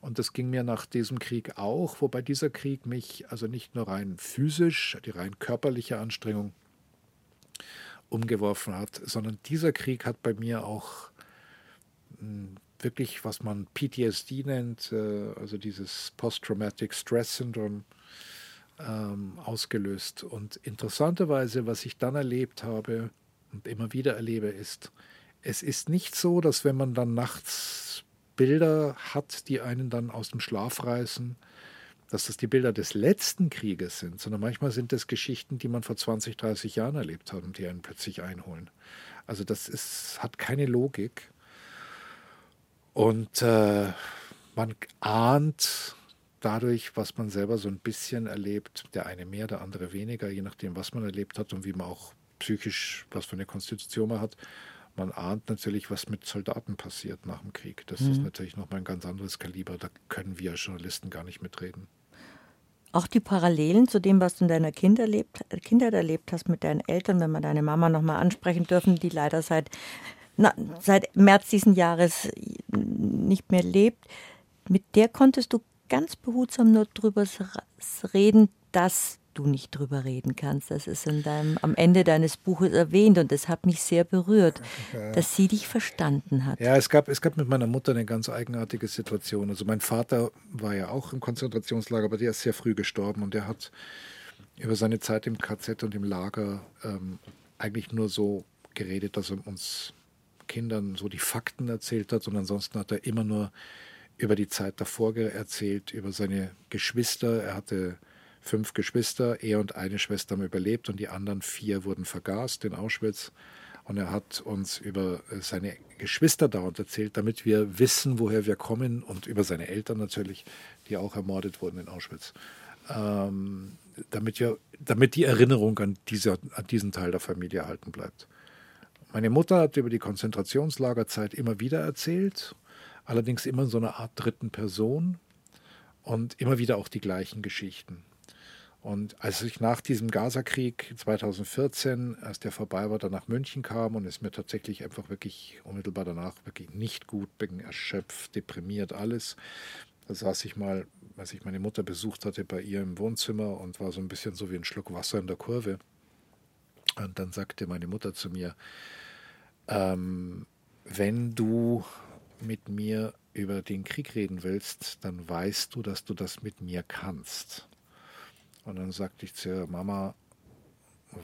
Und das ging mir nach diesem Krieg auch, wobei dieser Krieg mich also nicht nur rein physisch, die rein körperliche Anstrengung umgeworfen hat, sondern dieser Krieg hat bei mir auch hm, wirklich, was man PTSD nennt, äh, also dieses Post-Traumatic Stress Syndrome, ähm, ausgelöst. Und interessanterweise, was ich dann erlebt habe und immer wieder erlebe, ist, es ist nicht so, dass wenn man dann nachts Bilder hat, die einen dann aus dem Schlaf reißen, dass das die Bilder des letzten Krieges sind, sondern manchmal sind es Geschichten, die man vor 20, 30 Jahren erlebt hat und die einen plötzlich einholen. Also das ist, hat keine Logik. Und äh, man ahnt dadurch, was man selber so ein bisschen erlebt, der eine mehr, der andere weniger, je nachdem, was man erlebt hat und wie man auch psychisch, was für eine Konstitution man hat, man ahnt natürlich, was mit Soldaten passiert nach dem Krieg. Das mhm. ist natürlich nochmal ein ganz anderes Kaliber. Da können wir als Journalisten gar nicht mitreden. Auch die Parallelen zu dem, was du in deiner kind erlebt, Kindheit erlebt hast mit deinen Eltern, wenn wir deine Mama nochmal ansprechen dürfen, die leider seit na, seit März diesen Jahres nicht mehr lebt, mit der konntest du ganz behutsam nur drüber reden, dass du nicht drüber reden kannst. Das ist in deinem, am Ende deines Buches erwähnt und das hat mich sehr berührt, ja. dass sie dich verstanden hat. Ja, es gab, es gab mit meiner Mutter eine ganz eigenartige Situation. Also mein Vater war ja auch im Konzentrationslager, aber der ist sehr früh gestorben und der hat über seine Zeit im KZ und im Lager ähm, eigentlich nur so geredet, dass er uns Kindern so die Fakten erzählt hat und ansonsten hat er immer nur über die Zeit davor erzählt, über seine Geschwister. Er hatte fünf Geschwister, er und eine Schwester haben überlebt und die anderen vier wurden vergast in Auschwitz. Und er hat uns über äh, seine Geschwister dauernd erzählt, damit wir wissen, woher wir kommen und über seine Eltern natürlich, die auch ermordet wurden in Auschwitz. Ähm, damit, wir, damit die Erinnerung an, diese, an diesen Teil der Familie erhalten bleibt. Meine Mutter hat über die Konzentrationslagerzeit immer wieder erzählt, allerdings immer in so einer Art dritten Person und immer wieder auch die gleichen Geschichten. Und als ich nach diesem Gaza-Krieg 2014, als der vorbei war, dann nach München kam und es mir tatsächlich einfach wirklich unmittelbar danach wirklich nicht gut, bin erschöpft, deprimiert, alles. Da saß ich mal, als ich meine Mutter besucht hatte, bei ihr im Wohnzimmer und war so ein bisschen so wie ein Schluck Wasser in der Kurve. Und dann sagte meine Mutter zu mir, ähm, wenn du mit mir über den Krieg reden willst, dann weißt du, dass du das mit mir kannst. Und dann sagte ich zu ihr, Mama,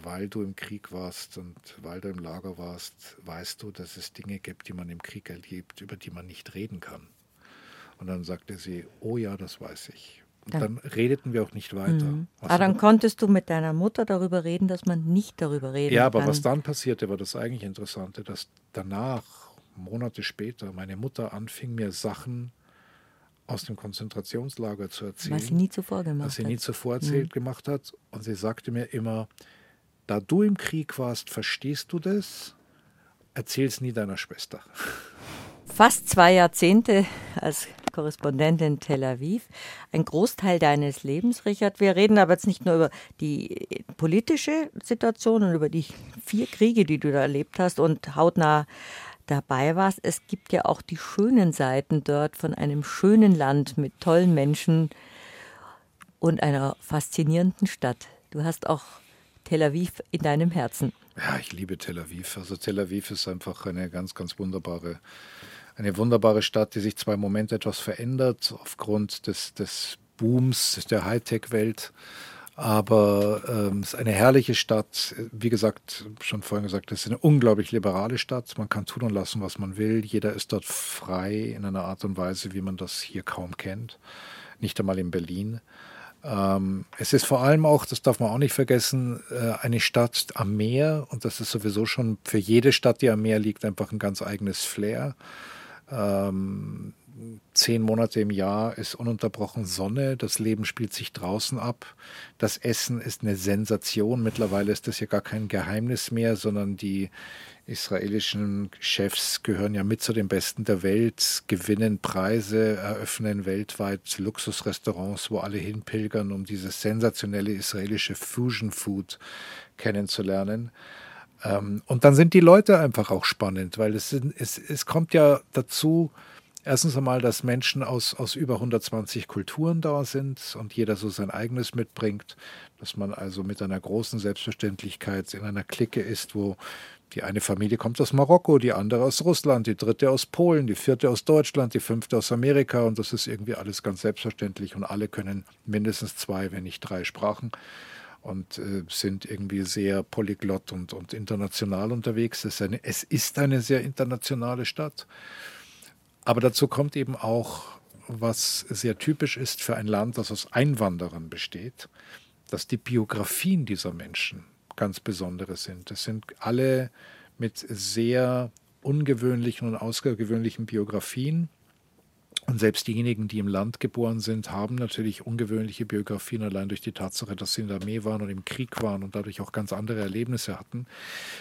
weil du im Krieg warst und weil du im Lager warst, weißt du, dass es Dinge gibt, die man im Krieg erlebt, über die man nicht reden kann. Und dann sagte sie, oh ja, das weiß ich. Und dann, dann redeten wir auch nicht weiter. Mhm. Ah, dann konntest du mit deiner Mutter darüber reden, dass man nicht darüber reden Ja, aber kann. was dann passierte, war das eigentlich Interessante, dass danach, Monate später, meine Mutter anfing, mir Sachen aus dem Konzentrationslager zu erzählen. Was sie nie zuvor gemacht hat. Was sie nie zuvor erzählt mhm. gemacht hat. Und sie sagte mir immer, da du im Krieg warst, verstehst du das? Erzähl's nie deiner Schwester. Fast zwei Jahrzehnte als Korrespondentin in Tel Aviv. Ein Großteil deines Lebens, Richard. Wir reden aber jetzt nicht nur über die politische Situation und über die vier Kriege, die du da erlebt hast und hautnah dabei warst. Es gibt ja auch die schönen Seiten dort von einem schönen Land mit tollen Menschen und einer faszinierenden Stadt. Du hast auch Tel Aviv in deinem Herzen. Ja, ich liebe Tel Aviv. Also Tel Aviv ist einfach eine ganz, ganz wunderbare, eine wunderbare Stadt, die sich zwar im Moment etwas verändert aufgrund des, des Booms der Hightech-Welt. Aber ähm, es ist eine herrliche Stadt. Wie gesagt, schon vorhin gesagt, es ist eine unglaublich liberale Stadt. Man kann tun und lassen, was man will. Jeder ist dort frei in einer Art und Weise, wie man das hier kaum kennt. Nicht einmal in Berlin. Ähm, es ist vor allem auch, das darf man auch nicht vergessen, äh, eine Stadt am Meer. Und das ist sowieso schon für jede Stadt, die am Meer liegt, einfach ein ganz eigenes Flair. Ähm, zehn Monate im Jahr ist ununterbrochen Sonne, das Leben spielt sich draußen ab, das Essen ist eine Sensation. Mittlerweile ist das ja gar kein Geheimnis mehr, sondern die israelischen Chefs gehören ja mit zu den Besten der Welt, gewinnen Preise, eröffnen weltweit Luxusrestaurants, wo alle hinpilgern, um dieses sensationelle israelische Fusion Food kennenzulernen. Ähm, und dann sind die Leute einfach auch spannend, weil es, es, es kommt ja dazu, Erstens einmal, dass Menschen aus, aus über 120 Kulturen da sind und jeder so sein eigenes mitbringt, dass man also mit einer großen Selbstverständlichkeit in einer Clique ist, wo die eine Familie kommt aus Marokko, die andere aus Russland, die dritte aus Polen, die vierte aus Deutschland, die fünfte aus Amerika und das ist irgendwie alles ganz selbstverständlich und alle können mindestens zwei, wenn nicht drei Sprachen und äh, sind irgendwie sehr polyglott und, und international unterwegs. Es ist, eine, es ist eine sehr internationale Stadt. Aber dazu kommt eben auch, was sehr typisch ist für ein Land, das aus Einwanderern besteht, dass die Biografien dieser Menschen ganz besondere sind. Es sind alle mit sehr ungewöhnlichen und außergewöhnlichen Biografien und selbst diejenigen, die im Land geboren sind, haben natürlich ungewöhnliche Biografien, allein durch die Tatsache, dass sie in der Armee waren und im Krieg waren und dadurch auch ganz andere Erlebnisse hatten.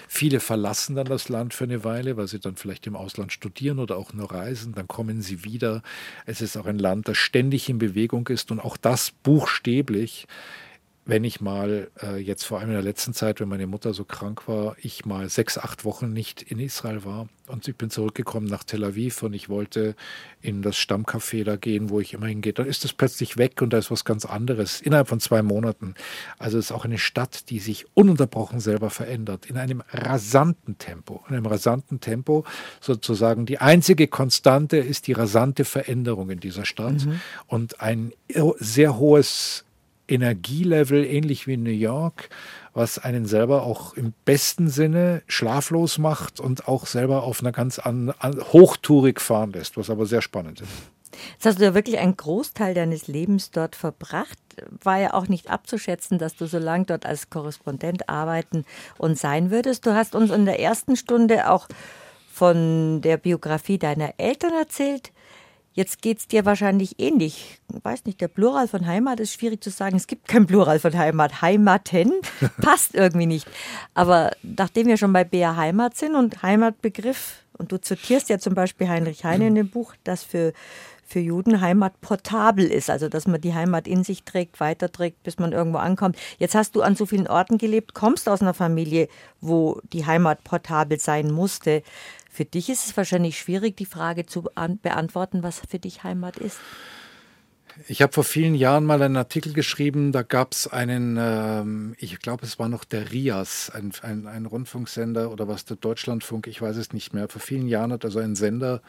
Viele verlassen dann das Land für eine Weile, weil sie dann vielleicht im Ausland studieren oder auch nur reisen. Dann kommen sie wieder. Es ist auch ein Land, das ständig in Bewegung ist und auch das buchstäblich wenn ich mal äh, jetzt vor allem in der letzten Zeit, wenn meine Mutter so krank war, ich mal sechs, acht Wochen nicht in Israel war und ich bin zurückgekommen nach Tel Aviv und ich wollte in das Stammcafé da gehen, wo ich immer hingehe, dann ist das plötzlich weg und da ist was ganz anderes innerhalb von zwei Monaten. Also es ist auch eine Stadt, die sich ununterbrochen selber verändert, in einem rasanten Tempo, in einem rasanten Tempo sozusagen. Die einzige Konstante ist die rasante Veränderung in dieser Stadt mhm. und ein sehr hohes Energielevel, ähnlich wie in New York, was einen selber auch im besten Sinne schlaflos macht und auch selber auf einer ganz an, an, hochtourig fahren lässt, was aber sehr spannend ist. Jetzt hast du ja wirklich einen Großteil deines Lebens dort verbracht. War ja auch nicht abzuschätzen, dass du so lange dort als Korrespondent arbeiten und sein würdest. Du hast uns in der ersten Stunde auch von der Biografie deiner Eltern erzählt. Jetzt geht es dir wahrscheinlich ähnlich. Ich weiß nicht, der Plural von Heimat ist schwierig zu sagen. Es gibt kein Plural von Heimat. Heimaten *laughs* passt irgendwie nicht. Aber nachdem wir schon bei BR Heimat sind und Heimatbegriff, und du zitierst ja zum Beispiel Heinrich Heine in dem Buch, dass für, für Juden Heimat portabel ist, also dass man die Heimat in sich trägt, weiterträgt, bis man irgendwo ankommt. Jetzt hast du an so vielen Orten gelebt, kommst aus einer Familie, wo die Heimat portabel sein musste. Für dich ist es wahrscheinlich schwierig, die Frage zu beantworten, was für dich Heimat ist. Ich habe vor vielen Jahren mal einen Artikel geschrieben, da gab es einen, ähm, ich glaube, es war noch der RIAS, ein, ein, ein, Rundfunksender oder was der Deutschlandfunk, ich weiß es nicht mehr. Vor vielen Jahren hat also ein Sender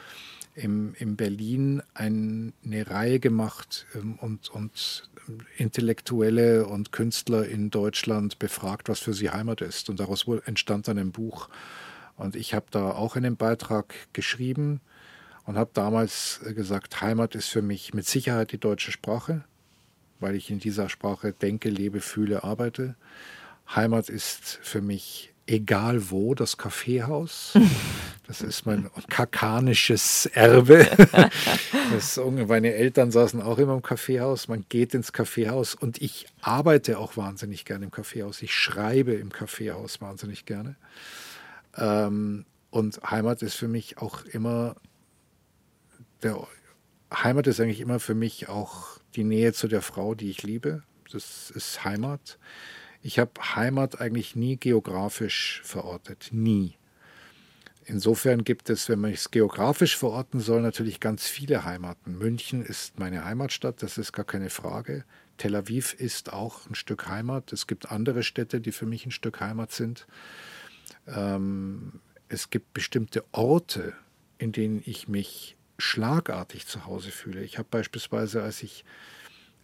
im, in Berlin ein, eine Reihe gemacht ähm, und, und Intellektuelle und Künstler in Deutschland befragt, was für sie Heimat ist. Und daraus entstand dann ein Buch. Und ich habe da auch einen Beitrag geschrieben und habe damals gesagt, Heimat ist für mich mit Sicherheit die deutsche Sprache, weil ich in dieser Sprache denke, lebe, fühle, arbeite. Heimat ist für mich egal wo das Kaffeehaus. *laughs* Das ist mein kakanisches Erbe. *laughs* Das, meine Eltern saßen auch immer im Kaffeehaus. Man geht ins Kaffeehaus und ich arbeite auch wahnsinnig gerne im Kaffeehaus. Ich schreibe im Kaffeehaus wahnsinnig gerne. Ähm, und Heimat ist für mich auch immer, der, Heimat ist eigentlich immer für mich auch die Nähe zu der Frau, die ich liebe. Das ist Heimat. Ich habe Heimat eigentlich nie geografisch verortet. Nie. Insofern gibt es, wenn man es geografisch verorten soll, natürlich ganz viele Heimaten. München ist meine Heimatstadt, das ist gar keine Frage. Tel Aviv ist auch ein Stück Heimat. Es gibt andere Städte, die für mich ein Stück Heimat sind. Ähm, es gibt bestimmte Orte, in denen ich mich schlagartig zu Hause fühle. Ich habe beispielsweise, als ich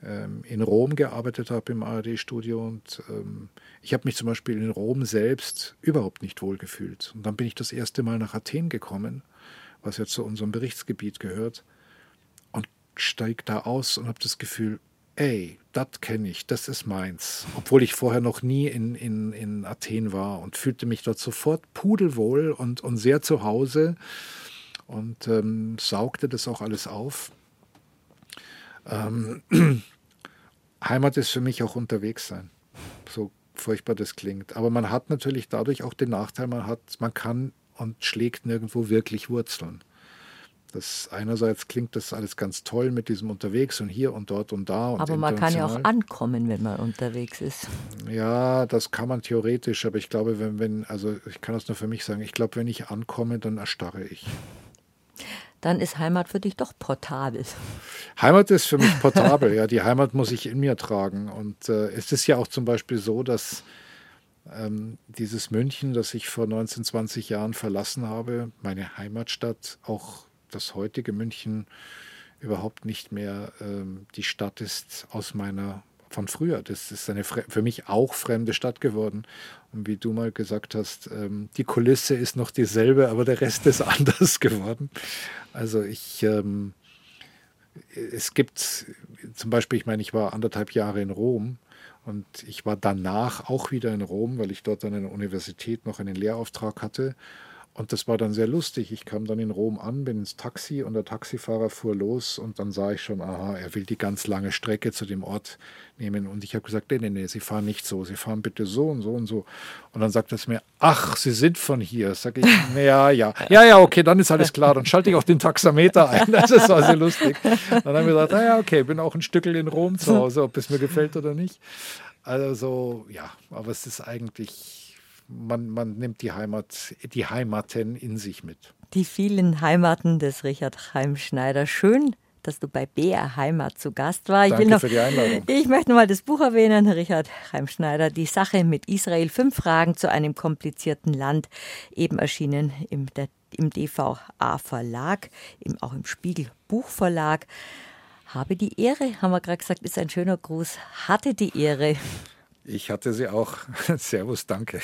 ähm, in Rom gearbeitet habe im ARD-Studio und ähm, ich habe mich zum Beispiel in Rom selbst überhaupt nicht wohl gefühlt. Und dann bin ich das erste Mal nach Athen gekommen, was ja zu unserem Berichtsgebiet gehört, und steige da aus und habe das Gefühl, ey, das kenne ich, das ist meins. Obwohl ich vorher noch nie in, in, in Athen war und fühlte mich dort sofort pudelwohl und, und sehr zu Hause und ähm, saugte das auch alles auf. Ähm, *clears throat* Heimat ist für mich auch unterwegs sein. So furchtbar das klingt. Aber man hat natürlich dadurch auch den Nachteil, man hat, man kann und schlägt nirgendwo wirklich Wurzeln. Das einerseits klingt das alles ganz toll mit diesem unterwegs und hier und dort und da. Und aber man kann ja auch ankommen, wenn man unterwegs ist. Ja, das kann man theoretisch, aber ich glaube, wenn, wenn, also ich kann das nur für mich sagen, ich glaube, wenn ich ankomme, dann erstarre ich. Dann ist Heimat für dich doch portabel. Heimat ist für mich *laughs* portabel, ja. Die Heimat muss ich in mir tragen. Und äh, es ist ja auch zum Beispiel so, dass ähm, dieses München, das ich vor 19, 20 Jahren verlassen habe, meine Heimatstadt, auch das heutige München überhaupt nicht mehr ähm, die Stadt ist aus meiner von früher. Das ist eine für mich auch fremde Stadt geworden. Und wie du mal gesagt hast, ähm, die Kulisse ist noch dieselbe, aber der Rest ist *laughs* anders geworden. Also ich, ähm, es gibt zum Beispiel, ich meine, ich war anderthalb Jahre in Rom und ich war danach auch wieder in Rom, weil ich dort an einer Universität noch einen Lehrauftrag hatte. Und das war dann sehr lustig. Ich kam dann in Rom an, bin ins Taxi und der Taxifahrer fuhr los und dann sah ich schon, aha, er will die ganz lange Strecke zu dem Ort nehmen. Und ich habe gesagt, nee, nee, nee, Sie fahren nicht so, Sie fahren bitte so und so und so. Und dann sagt er es mir, ach, Sie sind von hier. Sag ich, *laughs* ja, ja, ja, ja, okay, dann ist alles klar. Dann schalte ich auch den Taxameter ein. *laughs* Das war sehr lustig. Dann haben wir gesagt, naja, okay, bin auch ein Stückel in Rom zu Hause, ob es mir gefällt oder nicht. Also ja, aber es ist eigentlich, man, man nimmt die Heimat, die Heimaten in sich mit. Die vielen Heimaten des Richard Heimschneider. Schön, dass du bei BR Heimat zu Gast warst. Danke noch, für die Einladung. Ich möchte mal das Buch erwähnen, Richard Heimschneider, Die Sache mit Israel, fünf Fragen zu einem komplizierten Land, eben erschienen im, im DVA Verlag, im, auch im Spiegel Buchverlag. Habe die Ehre, haben wir gerade gesagt, ist ein schöner Gruß. Hatte die Ehre. Ich hatte sie auch. *laughs* Servus, danke.